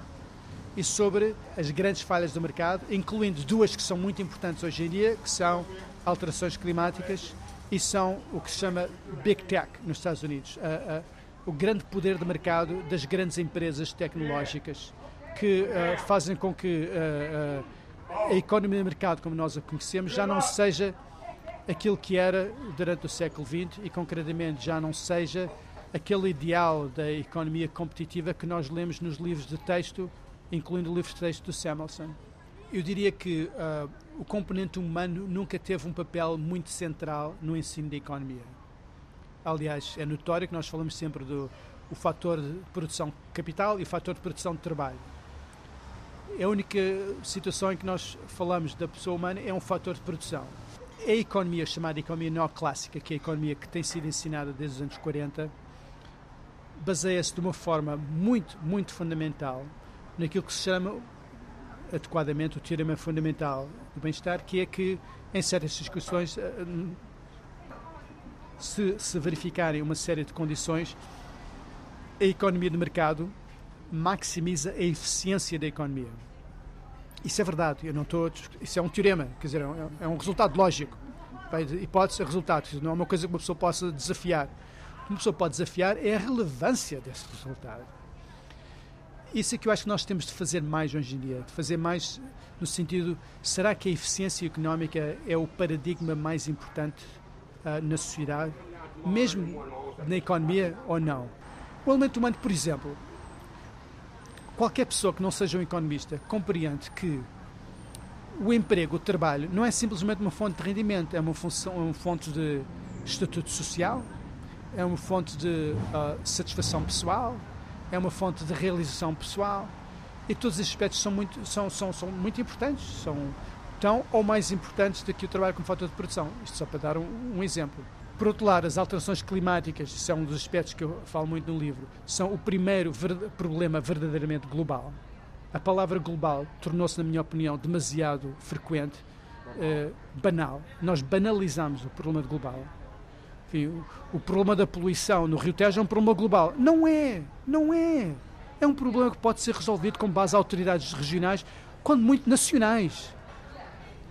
e sobre as grandes falhas do mercado, incluindo duas que são muito importantes hoje em dia, que são alterações climáticas e são o que se chama Big Tech nos Estados Unidos, uh, uh, o grande poder de mercado das grandes empresas tecnológicas que uh, fazem com que uh, a economia de mercado, como nós a conhecemos, já não seja aquilo que era durante o século XX e, concretamente, já não seja aquele ideal da economia competitiva que nós lemos nos livros de texto, incluindo o livro de texto do Samuelson. Eu diria que uh, o componente humano nunca teve um papel muito central no ensino da economia. Aliás, é notório que nós falamos sempre do o fator de produção capital e o fator de produção de trabalho a única situação em que nós falamos da pessoa humana é um fator de produção. A economia chamada economia neoclássica, que é a economia que tem sido ensinada desde os anos 40, baseia-se de uma forma muito, muito fundamental naquilo que se chama adequadamente o teorema fundamental do bem-estar, que é que em certas situações eh, se, se verificarem uma série de condições, a economia de mercado maximiza a eficiência da economia. Isso é verdade, eu não estou. Isso é um teorema, quer dizer, é um é resultado lógico. Hipótese é resultado, não é uma coisa que uma pessoa possa desafiar. O que uma pessoa pode desafiar é a relevância desse resultado. Isso é que eu acho que nós temos de fazer mais hoje em dia, de fazer mais no sentido, será que a eficiência económica é o paradigma mais importante uh, na sociedade, mesmo na economia ou não? O elemento humano, por exemplo, qualquer pessoa que não seja um economista compreende que o emprego, o trabalho, não é simplesmente uma fonte de rendimento, é uma, função, uma fonte de estatuto social, é uma fonte de uh, satisfação pessoal, é uma fonte de realização pessoal e todos esses aspectos são muito, são, são, são muito importantes, são tão ou mais importantes do que o trabalho como fator de produção. Isto só para dar um, um exemplo. Por outro lado, as alterações climáticas, são um dos aspectos que eu falo muito no livro, são o primeiro ver, problema verdadeiramente global a palavra global tornou-se, na minha opinião, demasiado frequente, uh, banal. Nós banalizamos o problema global. Enfim, o, o, problema da poluição no Rio Tejo é um problema global. Não é, não é. É um problema que pode ser resolvido com base a autoridades regionais, quando muito nacionais.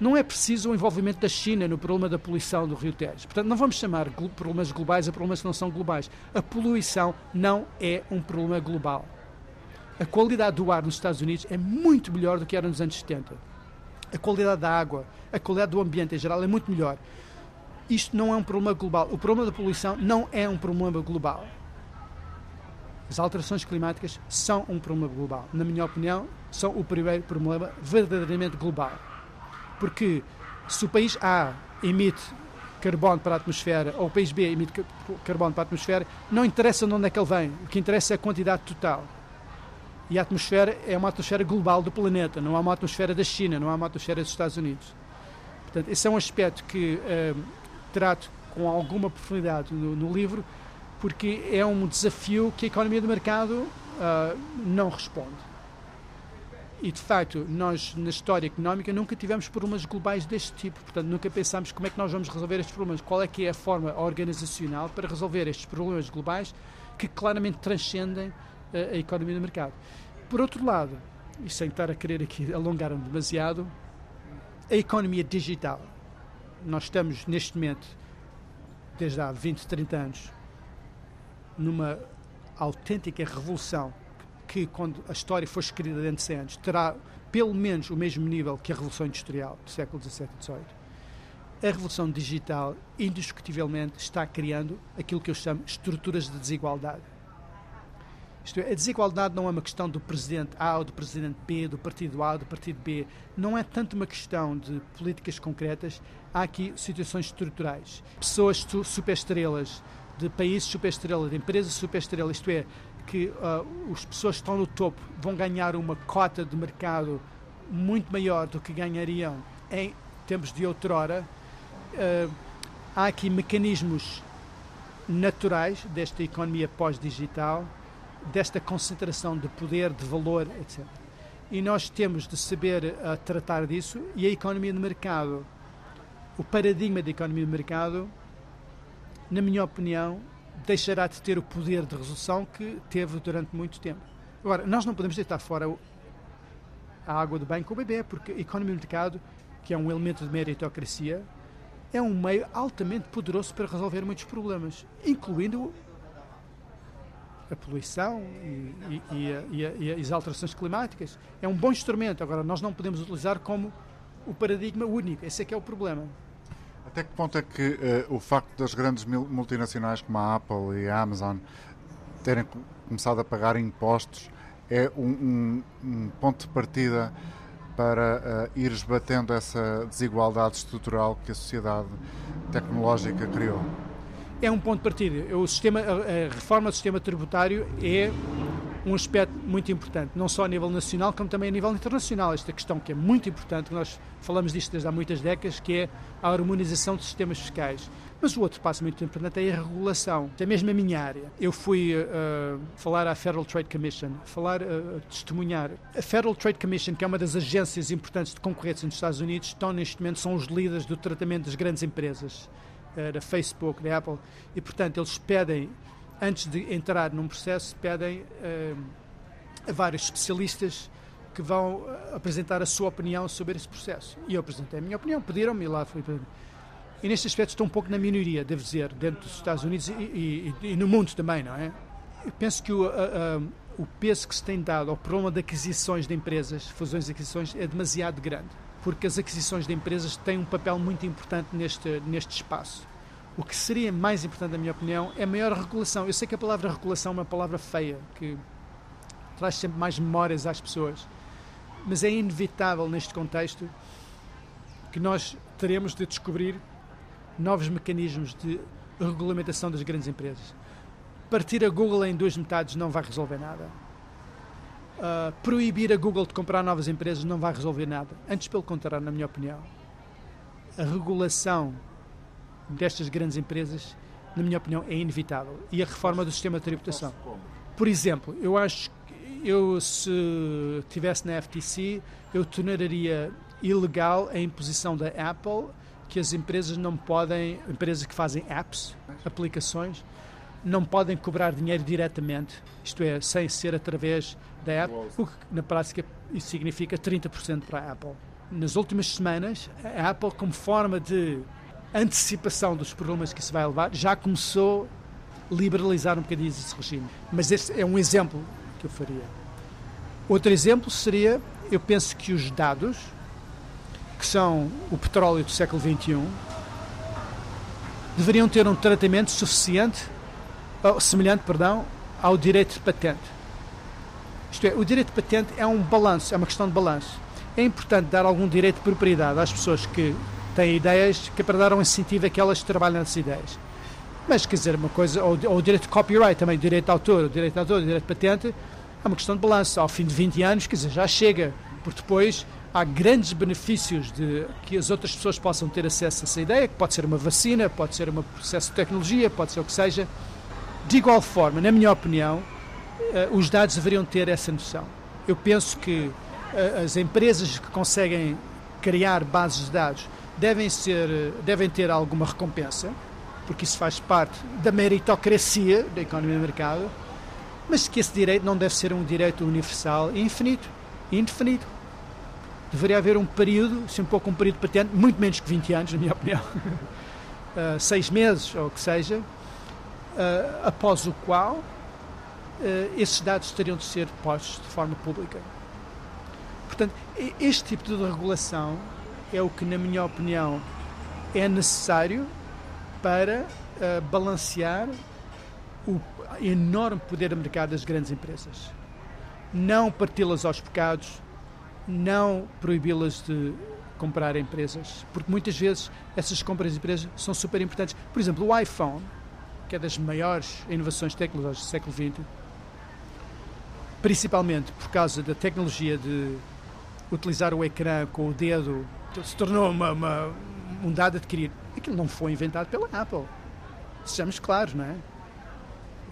Não é preciso o envolvimento da China no problema da poluição do Rio Tejo. Portanto, não vamos chamar problemas globais a problemas que não são globais. A poluição não é um problema global a qualidade do ar nos Estados Unidos é muito melhor do que era nos anos 70. A qualidade da água, a qualidade do ambiente em geral é muito melhor. Isto não é um problema global. O problema da poluição não é um problema global. As alterações climáticas são um problema global. Na minha opinião, são o primeiro problema verdadeiramente global. Porque se o país A emite carbono para a atmosfera ou o país B emite carbono para a atmosfera, não interessa de onde é que ele vem. O que interessa é a quantidade total. E a atmosfera é uma atmosfera global do planeta, não há uma atmosfera da China, não há uma atmosfera dos Estados Unidos. Portanto, esse é um aspecto que uh, trato com alguma profundidade no, no, livro, porque é um desafio que a economia de mercado uh, não responde. E, de facto, nós, na história económica, nunca tivemos problemas globais deste tipo. Portanto, nunca pensámos como é que nós vamos resolver estes problemas. Qual é que é a forma organizacional para resolver estes problemas globais que claramente transcendem a, a economia de mercado. Por outro lado, e sem estar a querer aqui alongar-me demasiado, a economia digital. Nós estamos neste momento, desde há 20, 30 anos, numa autêntica revolução que, quando a história for escrita dentro de 100 anos, terá pelo menos o mesmo nível que a Revolução Industrial do século XVII e XVIII. A Revolução Digital, indiscutivelmente, está criando aquilo que eu chamo estruturas de desigualdade. Isto é, a desigualdade não é uma questão do presidente A ou do presidente B, do partido A ou do partido B. Não é tanto uma questão de políticas concretas. Há aqui situações estruturais. Pessoas superestrelas, de países superestrelas, de empresas superestrelas, isto é, que uh, as pessoas que estão no topo vão ganhar uma cota de mercado muito maior do que ganhariam em tempos de outrora. Uh, há aqui mecanismos naturais desta economia pós-digital desta concentração de poder, de valor, etc. E nós temos de saber uh, tratar disso e a economia de mercado, o paradigma da economia de mercado, na minha opinião, deixará de ter o poder de resolução que teve durante muito tempo. Agora, nós não podemos deitar fora a água do banho com o bebê, porque a economia de mercado, que é um elemento de meritocracia, é um meio altamente poderoso para resolver muitos problemas, incluindo a poluição e, e, e, e, as alterações climáticas. É um bom instrumento, agora nós não podemos utilizar como o paradigma único, esse é que é o problema. Até que ponto é que uh, o facto das grandes multinacionais como a Apple e a Amazon terem começado a pagar impostos é um, um, um ponto de partida para uh, ir esbatendo essa desigualdade estrutural que a sociedade tecnológica criou? é um ponto de partida. O sistema, a reforma do sistema tributário é um aspecto muito importante, não só a nível nacional, como também a nível internacional. Esta questão que é muito importante, nós falamos disto desde há muitas décadas, que é a harmonização dos sistemas fiscais. Mas o outro passo muito importante é a regulação, é mesmo a minha área. Eu fui uh, falar à Federal Trade Commission, falar, uh, testemunhar. A Federal Trade Commission, que é uma das agências importantes de concorrência nos Estados Unidos, estão neste momento, são os líderes do tratamento das grandes empresas eh, da Facebook, da Apple, e portanto eles pedem, antes de entrar num processo, pedem uh, a vários especialistas que vão eh, apresentar a sua opinião sobre esse processo. E eu apresentei a minha opinião, pediram-me lá fui. E neste aspecto estou um pouco na minoria, devo dizer, dentro dos Estados Unidos e, e, e no mundo também, não é? Eu penso que o, a, a, o peso que se tem dado ao problema de aquisições de empresas, fusões e aquisições, é demasiado grande porque as aquisições de empresas têm um papel muito importante neste, neste espaço. O que seria mais importante, na minha opinião, é a maior regulação. Eu sei que a palavra regulação é uma palavra feia, que traz sempre mais memórias às pessoas. Mas é inevitável neste contexto que nós teremos de descobrir novos mecanismos de regulamentação das grandes empresas. Partir a Google em duas metades não vai resolver nada. Uh, proibir a Google de comprar novas empresas não vai resolver nada. Antes, pelo contrário, na minha opinião. A regulação destas grandes empresas, na minha opinião, é inevitável. E a reforma do sistema de tributação. Por exemplo, eu acho que eu, se estivesse na FTC, eu tornaria ilegal a imposição da Apple que as empresas não podem, empresas que fazem apps, aplicações, não podem cobrar dinheiro diretamente, isto é, sem ser através da app, o que na prática isso significa 30% para a Apple. Nas últimas semanas, a Apple, como forma de antecipação dos problemas que isso vai levar, já começou a liberalizar um bocadinho esse regime. Mas este é um exemplo que eu faria. Outro exemplo seria, eu penso que os dados que são o petróleo do século XXI, deveriam ter um tratamento suficiente, semelhante, perdão, ao direito de patente. Isto é, o direito de patente é um balanço, é uma questão de balanço. É importante dar algum direito de propriedade às pessoas que têm ideias, que é para dar um incentivo a que elas trabalhem nessas ideias. Mas, quer dizer, uma coisa, ou, ou o direito de copyright também, o direito de autor, o direito de autor, o direito de patente, é uma questão de balanço. Ao fim de 20 anos, quer dizer, já chega, porque depois há grandes benefícios de que as outras pessoas possam ter acesso a essa ideia, que pode ser uma vacina, pode ser um processo de tecnologia, pode ser o que seja. De igual forma, na minha opinião, eh, os dados deveriam ter essa noção. Eu penso que eh, as empresas que conseguem criar bases de dados devem, ser, devem ter alguma recompensa, porque isso faz parte da meritocracia da economia de mercado, mas que esse direito não deve ser um direito universal e infinito, indefinido deveria haver um período, assim, um pouco um período patente, muito menos que 20 anos, na minha opinião, uh, *laughs* seis meses ou o que seja, uh, após o qual uh, esses dados teriam de ser postos de forma pública. Portanto, este tipo de regulação é o que, na minha opinião, é necessário para balancear o enorme poder de mercado das grandes empresas. Não parti-las aos pecados, não proibi-las de comprar empresas, porque muitas vezes essas compras de empresas são super importantes. Por exemplo, o iPhone, que é das maiores inovações tecnológicas do século XX, principalmente por causa da tecnologia de utilizar o ecrã com o dedo, se tornou uma, uma, um dado adquirido. Aquilo não foi inventado pela Apple. Sejamos claros, não é?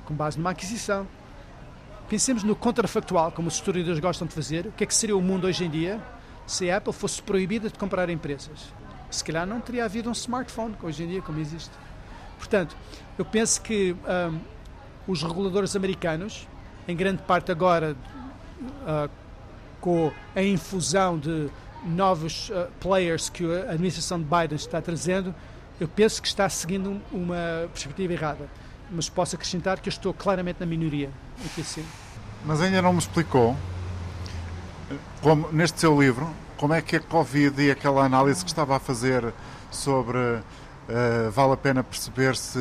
Com base numa aquisição. Pensemos no contrafactual, como os historiadores gostam de fazer. O que é que seria o mundo hoje em dia se a Apple fosse proibida de comprar empresas? Se calhar não teria havido um smartphone, hoje em dia, como existe. Portanto, eu penso que um, os reguladores americanos, em grande parte agora uh, com a infusão de novos uh, players que a administração de Biden está trazendo, eu penso que está seguindo uma perspectiva errada mas posso acrescentar que eu estou claramente na minoria. Assim. Mas ainda não me explicou, como, neste seu livro, como é que a Covid e aquela análise que estava a fazer sobre uh, vale a pena perceber se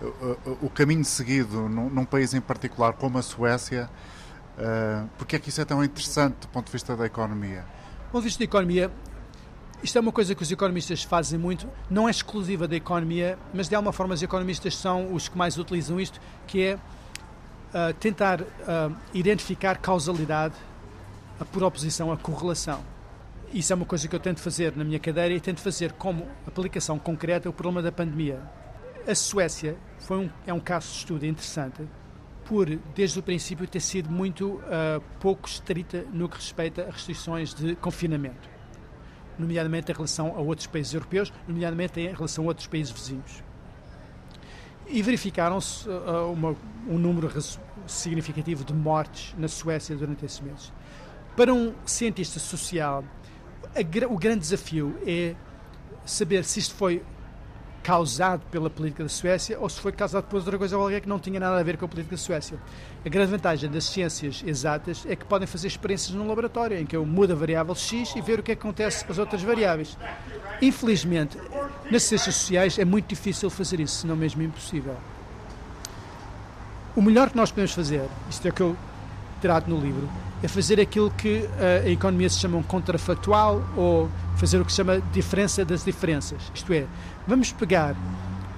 uh, uh, o caminho seguido num, num, país em particular como a Suécia, porque é que isso é tão interessante do ponto de vista da economia? Ponto de da economia, isto é uma coisa que os economistas fazem muito, não é exclusiva da economia, mas de alguma forma os economistas são os que mais utilizam isto, que é uh, tentar uh, identificar causalidade uh, por oposição à correlação. Isso é uma coisa que eu tento fazer na minha cadeira e tento fazer como aplicação concreta o problema da pandemia. A Suécia foi um, é um caso de estudo interessante por, desde o princípio, ter sido muito pouco estrita no que respeita a restrições de confinamento nomeadamente em relação a outros países europeus, nomeadamente em relação a outros países vizinhos. E verificaram-se uh, um número significativo de mortes na Suécia durante esses meses. Para um cientista social, a, o grande desafio é saber se isto foi causado pela política da Suécia ou se foi causado por outra coisa qualquer que não tinha nada a ver com a política da Suécia. A grande vantagem das ciências exatas é que podem fazer experiências num laboratório em que eu mudo a variável X e ver o que acontece com as outras variáveis. Infelizmente, nas ciências sociais é muito difícil fazer isso, se não mesmo impossível. O melhor que nós podemos fazer, isto é o que eu trato no livro é fazer aquilo que a economia se chama um contrafactual ou fazer o que se chama diferença das diferenças. Isto é, vamos pegar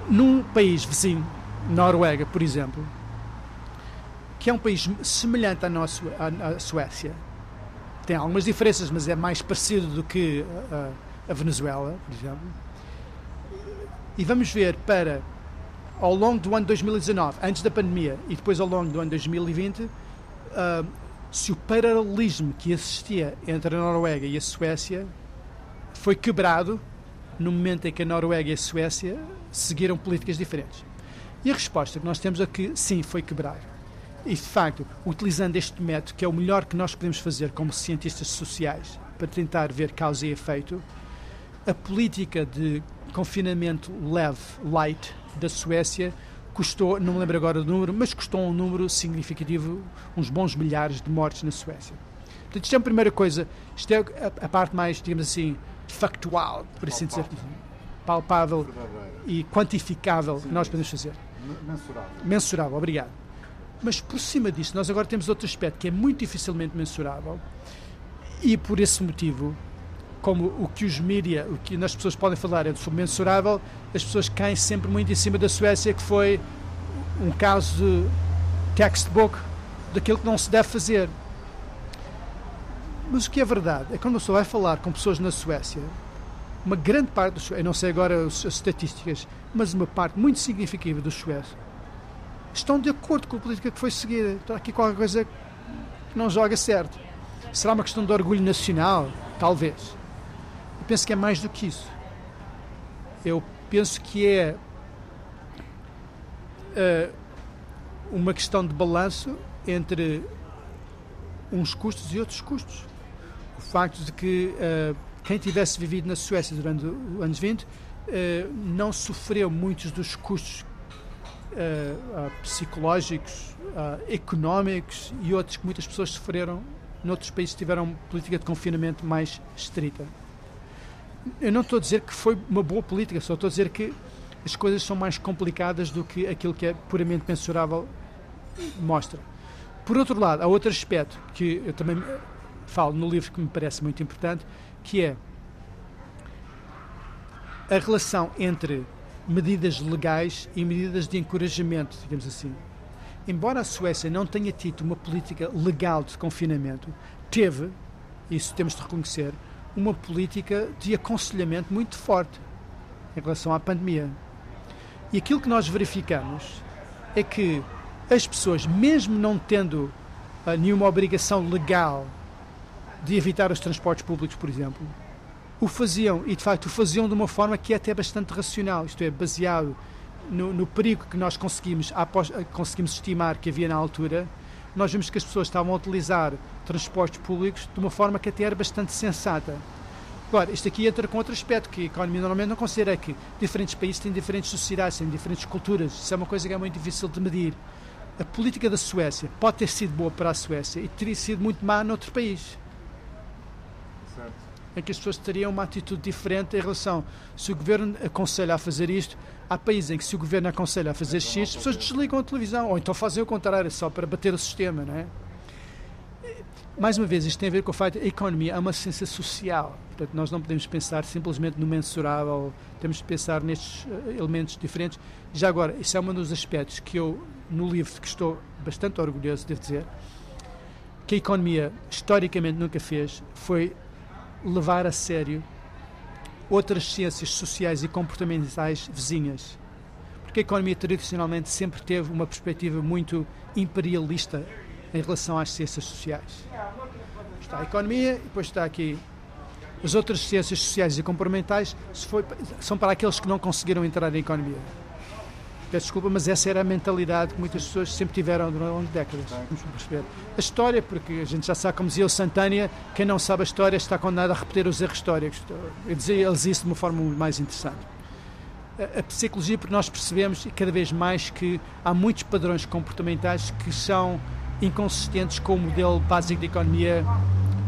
num país vizinho, Noruega, por exemplo, que é um país semelhante à, nossa, à, à Suécia, tem algumas diferenças, mas é mais parecido do que a, a Venezuela, por exemplo. E vamos ver para ao longo do ano 2019, antes da pandemia, e depois ao longo do ano 2020, uh, se o paralelismo que existia entre a Noruega e a Suécia foi quebrado no momento em que a Noruega e a Suécia seguiram políticas diferentes. E a resposta que nós temos é que sim, foi quebrado. E de facto, utilizando este método, que é o melhor que nós podemos fazer como cientistas sociais para tentar ver causa e efeito, a política de confinamento leve, light, da Suécia custou, não me lembro agora do número, mas custou um número significativo, uns bons milhares de mortes na Suécia. Portanto, isto é a primeira coisa, isto é a, a parte mais, digamos assim, factual, por assim dizer, palpável e quantificável que nós podemos fazer. Mensurável. Mensurável, obrigado. Mas por cima disso, nós agora temos outro aspecto que é muito dificilmente mensurável e por esse motivo como o que os mídia, o que as pessoas podem falar é sobre mensurável, as pessoas caem sempre muito em cima da Suécia, que foi um caso de textbook daquilo que não se deve fazer. Mas o que é verdade é que quando você vai falar com pessoas na Suécia, uma grande parte dos eu não sei agora as estatísticas, mas uma parte muito significativa dos suecos estão de acordo com a política que foi seguida. Está aqui qualquer coisa que não joga certo. Será uma questão de orgulho nacional? Talvez penso que é mais do que isso. Eu penso que é uh, uma questão de balanço entre uns custos e outros custos. O facto de que uh, quem tivesse vivido na Suécia durante os anos 20 uh, eh, não sofreu muitos dos custos psicológicos, económicos e outros que muitas pessoas sofreram noutros países que tiveram política de confinamento mais estrita eu não estou a dizer que foi uma boa política, só estou a dizer que as coisas são mais complicadas do que aquilo que é puramente mensurável mostra. Por outro lado, há outro aspecto que eu também falo no livro que me parece muito importante, que é a relação entre medidas legais e medidas de encorajamento, digamos assim. Embora a Suécia não tenha tido uma política legal de confinamento, teve, isso temos de reconhecer, uma política de aconselhamento muito forte em relação à pandemia. E aquilo que nós verificamos é que as pessoas, mesmo não tendo uh, nenhuma obrigação legal de evitar os transportes públicos, por exemplo, o faziam, e de facto o faziam de uma forma que é até bastante racional, isto é, baseado no, no perigo que nós conseguimos, após, conseguimos estimar que havia na altura, nós vimos que as pessoas estavam a utilizar transportes públicos de uma forma que até era bastante sensata. Agora, isto aqui entra com outro aspecto que a economia normalmente não considera, é que diferentes países têm diferentes sociedades, têm diferentes culturas. Isso é uma coisa que é muito difícil de medir. A política da Suécia pode ter sido boa para a Suécia e teria sido muito má noutro país. Em que as pessoas teriam uma atitude diferente em relação. Se o governo aconselha a fazer isto, há países em que se o governo aconselha a fazer X, as pessoas desligam a televisão, ou então fazem o contrário, só para bater o sistema, não é? Mais uma vez, isto tem a ver com o facto de economia é uma ciência social. Portanto, nós não podemos pensar simplesmente no mensurável, temos de pensar nestes eh, elementos diferentes. Já agora, isso é um dos aspectos que eu, no livro, que estou bastante orgulhoso, devo dizer, que a economia historicamente nunca fez, foi levar a sério outras ciências sociais e comportamentais vizinhas. Porque a economia tradicionalmente sempre teve uma perspectiva muito imperialista em relação às ciências sociais. Está a economia depois está aqui as outras ciências sociais e comportamentais são para aqueles que não conseguiram entrar na economia. Peço desculpa, mas essa era a mentalidade que muitas pessoas sempre tiveram durante longas décadas. Vamos perceber. A história, porque a gente já sabe, como dizia o Santânia, quem não sabe a história está condenado a repetir os erros históricos. Eu dizia eles isso de uma forma mais interessante. A, psicologia, porque nós percebemos cada vez mais que há muitos padrões comportamentais que são inconsistentes com o modelo básico de economia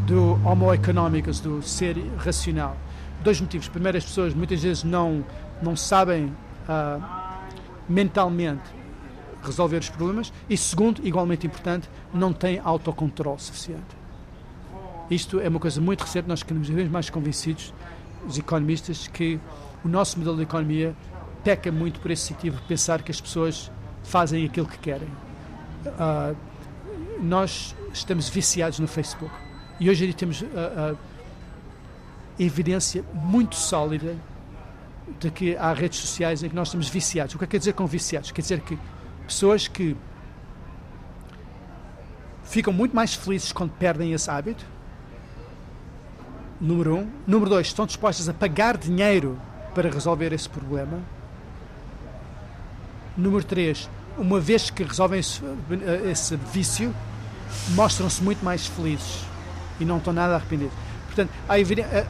do homo economicus, do ser racional. Dois motivos. Primeiro, as pessoas muitas vezes não, não sabem uh, mentalmente resolver os problemas e, segundo, igualmente importante, não tem autocontrole suficiente. Isto é uma coisa muito recente, nós cada vez mais convencidos, os economistas, que o nosso modelo de economia peca muito por esse sentido de pensar que as pessoas fazem aquilo que querem. Uh, nós estamos viciados no Facebook e hoje temos uh, uh, evidência muito sólida de que há redes sociais em que nós estamos viciados. O que é que quer dizer com viciados? Quer dizer que pessoas que ficam muito mais felizes quando perdem esse hábito, número um. Número dois, estão dispostas a pagar dinheiro para resolver esse problema. Número três, uma vez que resolvem esse, esse vício, mostram-se muito mais felizes e não estão nada arrependidos. Portanto, há evidência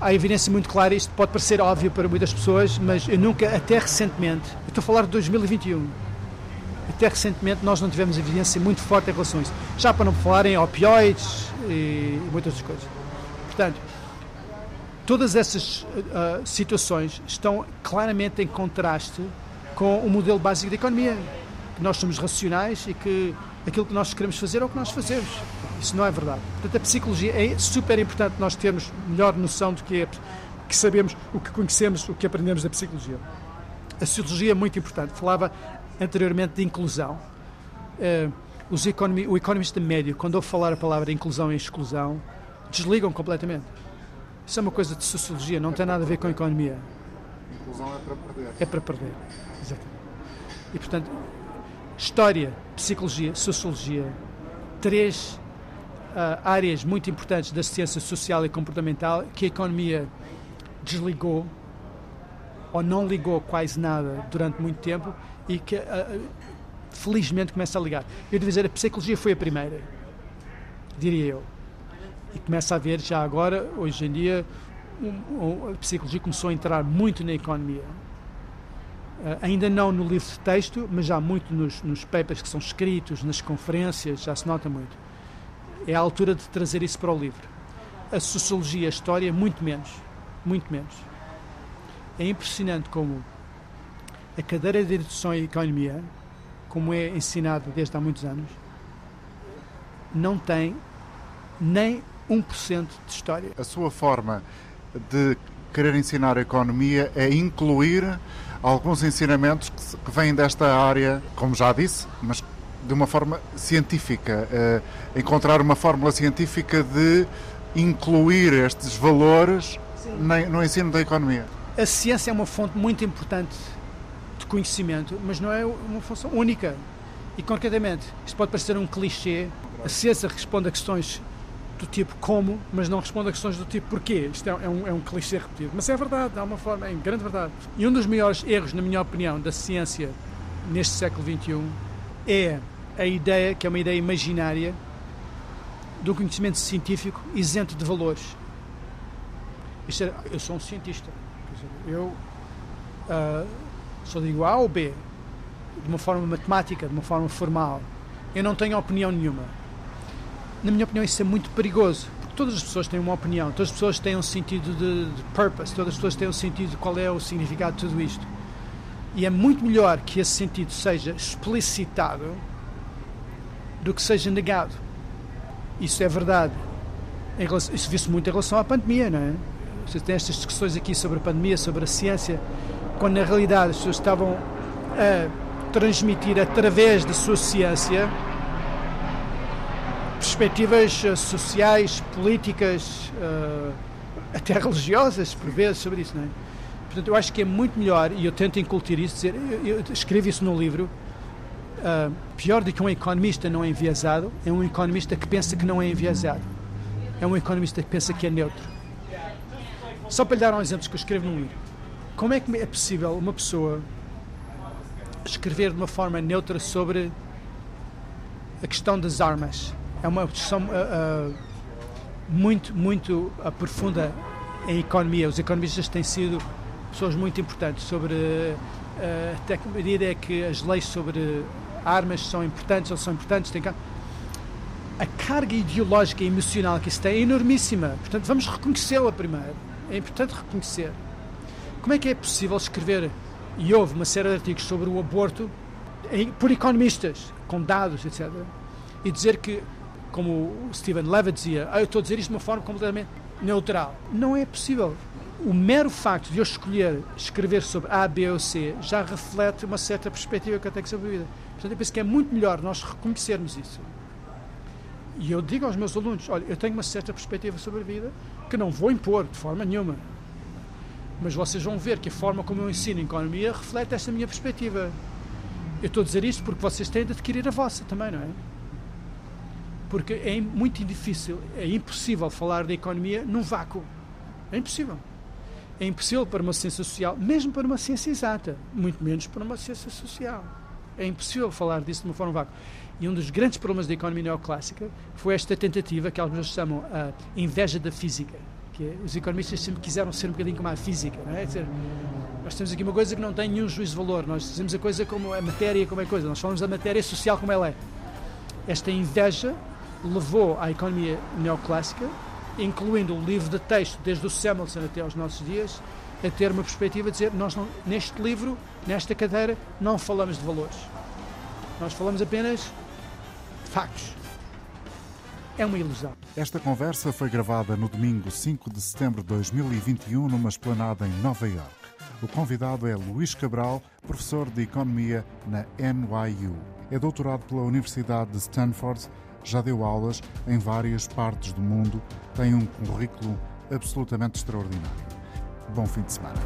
há evidência muito clara, isto pode parecer óbvio para muitas pessoas, mas eu nunca, até recentemente, eu estou a falar de 2021, até recentemente nós não tivemos evidência muito forte em relação a isso. Já para não falar em opioides e muitas outras coisas. Portanto, todas essas uh, situações estão claramente em contraste com o modelo básico da economia. Que nós somos racionais e que aquilo que nós queremos fazer é o que nós fazemos. Isso não é verdade. Portanto, a psicologia é super importante nós termos melhor noção do que é, que sabemos, o que conhecemos, o que aprendemos da psicologia. A sociologia é muito importante. Falava anteriormente de inclusão. Uh, os economi o economista médio, quando ouve falar a palavra inclusão e exclusão, desligam completamente. Isso é uma coisa de sociologia, não tem nada a ver com economia. Inclusão é para perder. É para perder, exatamente. E, portanto, história, psicologia, sociologia, três uh, áreas muito importantes da ciência social e comportamental que a economia desligou ou não ligou quase nada durante muito tempo e que uh, felizmente começa a ligar. Eu devo dizer, a psicologia foi a primeira, diria eu. E começa a haver já agora, hoje em dia, um, um, a psicologia começou a entrar muito na economia. Uh, ainda não no livro de texto, mas já muito nos, nos papers que são escritos, nas conferências, já se nota muito. É a altura de trazer isso para o livro. A sociologia, a história, muito menos. Muito menos. É impressionante como a cadeira de Introdução à Economia, como é ensinado desde há muitos anos, não tem nem 1% de história. A sua forma de querer ensinar a economia é incluir alguns ensinamentos que vêm desta área, como já disse, mas de uma forma científica. Uh, encontrar uma fórmula científica de incluir estes valores no ensino da economia. A ciência é uma fonte muito importante de conhecimento, mas não é uma função única. E concretamente, isto pode parecer um clichê, a ciência responde a questões do tipo como, mas não responde a questões do tipo porquê. Isto é, é, um, é um clichê repetido. Mas é verdade, há uma forma, é grande verdade. E um dos maiores erros, na minha opinião, da ciência neste século XXI é a ideia, que é uma ideia imaginária, do conhecimento científico isento de valores. É, eu sou um cientista. eu uh, só digo A ou B, de uma forma matemática, de uma forma formal. Eu não tenho opinião nenhuma na minha opinião, isso é muito perigoso. Porque todas as pessoas têm uma opinião, todas as pessoas têm um sentido de, de purpose, todas as pessoas têm um sentido de qual é o significado de tudo isto. E é muito melhor que esse sentido seja explicitado do que seja negado. Isso é verdade. Relação, isso viu-se muito em relação à pandemia, não é? Você tem estas discussões aqui sobre a pandemia, sobre a ciência, quando na realidade as pessoas estavam a transmitir através da sua ciência perspectivas eh, sociais, políticas, uh, até religiosas, por vezes, sobre isso, não é? Portanto, eu acho que é muito melhor, e eu tento incutir isso, dizer, eu, eu escrevo isso no livro, uh, pior do que um economista não é enviesado, é um economista que pensa que não é enviesado. É um economista que pensa que é neutro. Só para lhe dar um exemplo que eu escrevo no livro. Como é que é possível uma pessoa escrever de uma forma neutra sobre a questão das armas? É uma discussão uh, uh, muito, muito uh, profunda em economia. Os economistas têm sido pessoas muito importantes sobre até que medida é que as leis sobre armas são importantes ou são importantes. Tem que... A carga ideológica e emocional que isso tem é enormíssima. Portanto, vamos reconhecê-la primeiro. É importante reconhecer. Como é que é possível escrever, e houve uma série de artigos sobre o aborto, por economistas, com dados, etc. E dizer que, como o Stephen Levitt dizia, ah, eu estou a dizer isto de uma forma completamente neutral. Não é possível. O mero facto de eu escolher escrever sobre A, B ou C já reflete uma certa perspectiva que eu tenho sobre a vida. Portanto, eu penso que é muito melhor nós reconhecermos isso. E eu digo aos meus alunos: olha, eu tenho uma certa perspectiva sobre a vida que não vou impor de forma nenhuma. Mas vocês vão ver que a forma como eu ensino economia reflete essa minha perspectiva. Eu estou a dizer isto porque vocês têm de adquirir a vossa também, não é? Porque é muito difícil, é impossível falar de economia num vácuo. É impossível. É impossível para uma ciência social, mesmo para uma ciência exata, muito menos para uma ciência social. É impossível falar disso de uma forma vácuo. E um dos grandes problemas da economia neoclássica foi esta tentativa que alguns chamam a inveja da física. Que é, os economistas sempre quiseram ser um bocadinho como a física. Não é? dizer, nós temos aqui uma coisa que não tem nenhum juízo de valor. Nós dizemos a coisa como a matéria como é coisa. Nós falamos da matéria social como ela é. Esta inveja levou à economia neoclássica, incluindo o livro de texto desde o Samuelson até aos nossos dias, a ter uma perspectiva de dizer nós não, neste livro, nesta cadeira, não falamos de valores. Nós falamos apenas de factos. É uma ilusão. Esta conversa foi gravada no domingo 5 de setembro de 2021 numa esplanada em Nova York. O convidado é Luís Cabral, professor de Economia na NYU. É doutorado pela Universidade de Stanford, já deu aulas em várias partes do mundo, tem um currículo absolutamente extraordinário. Bom fim de semana.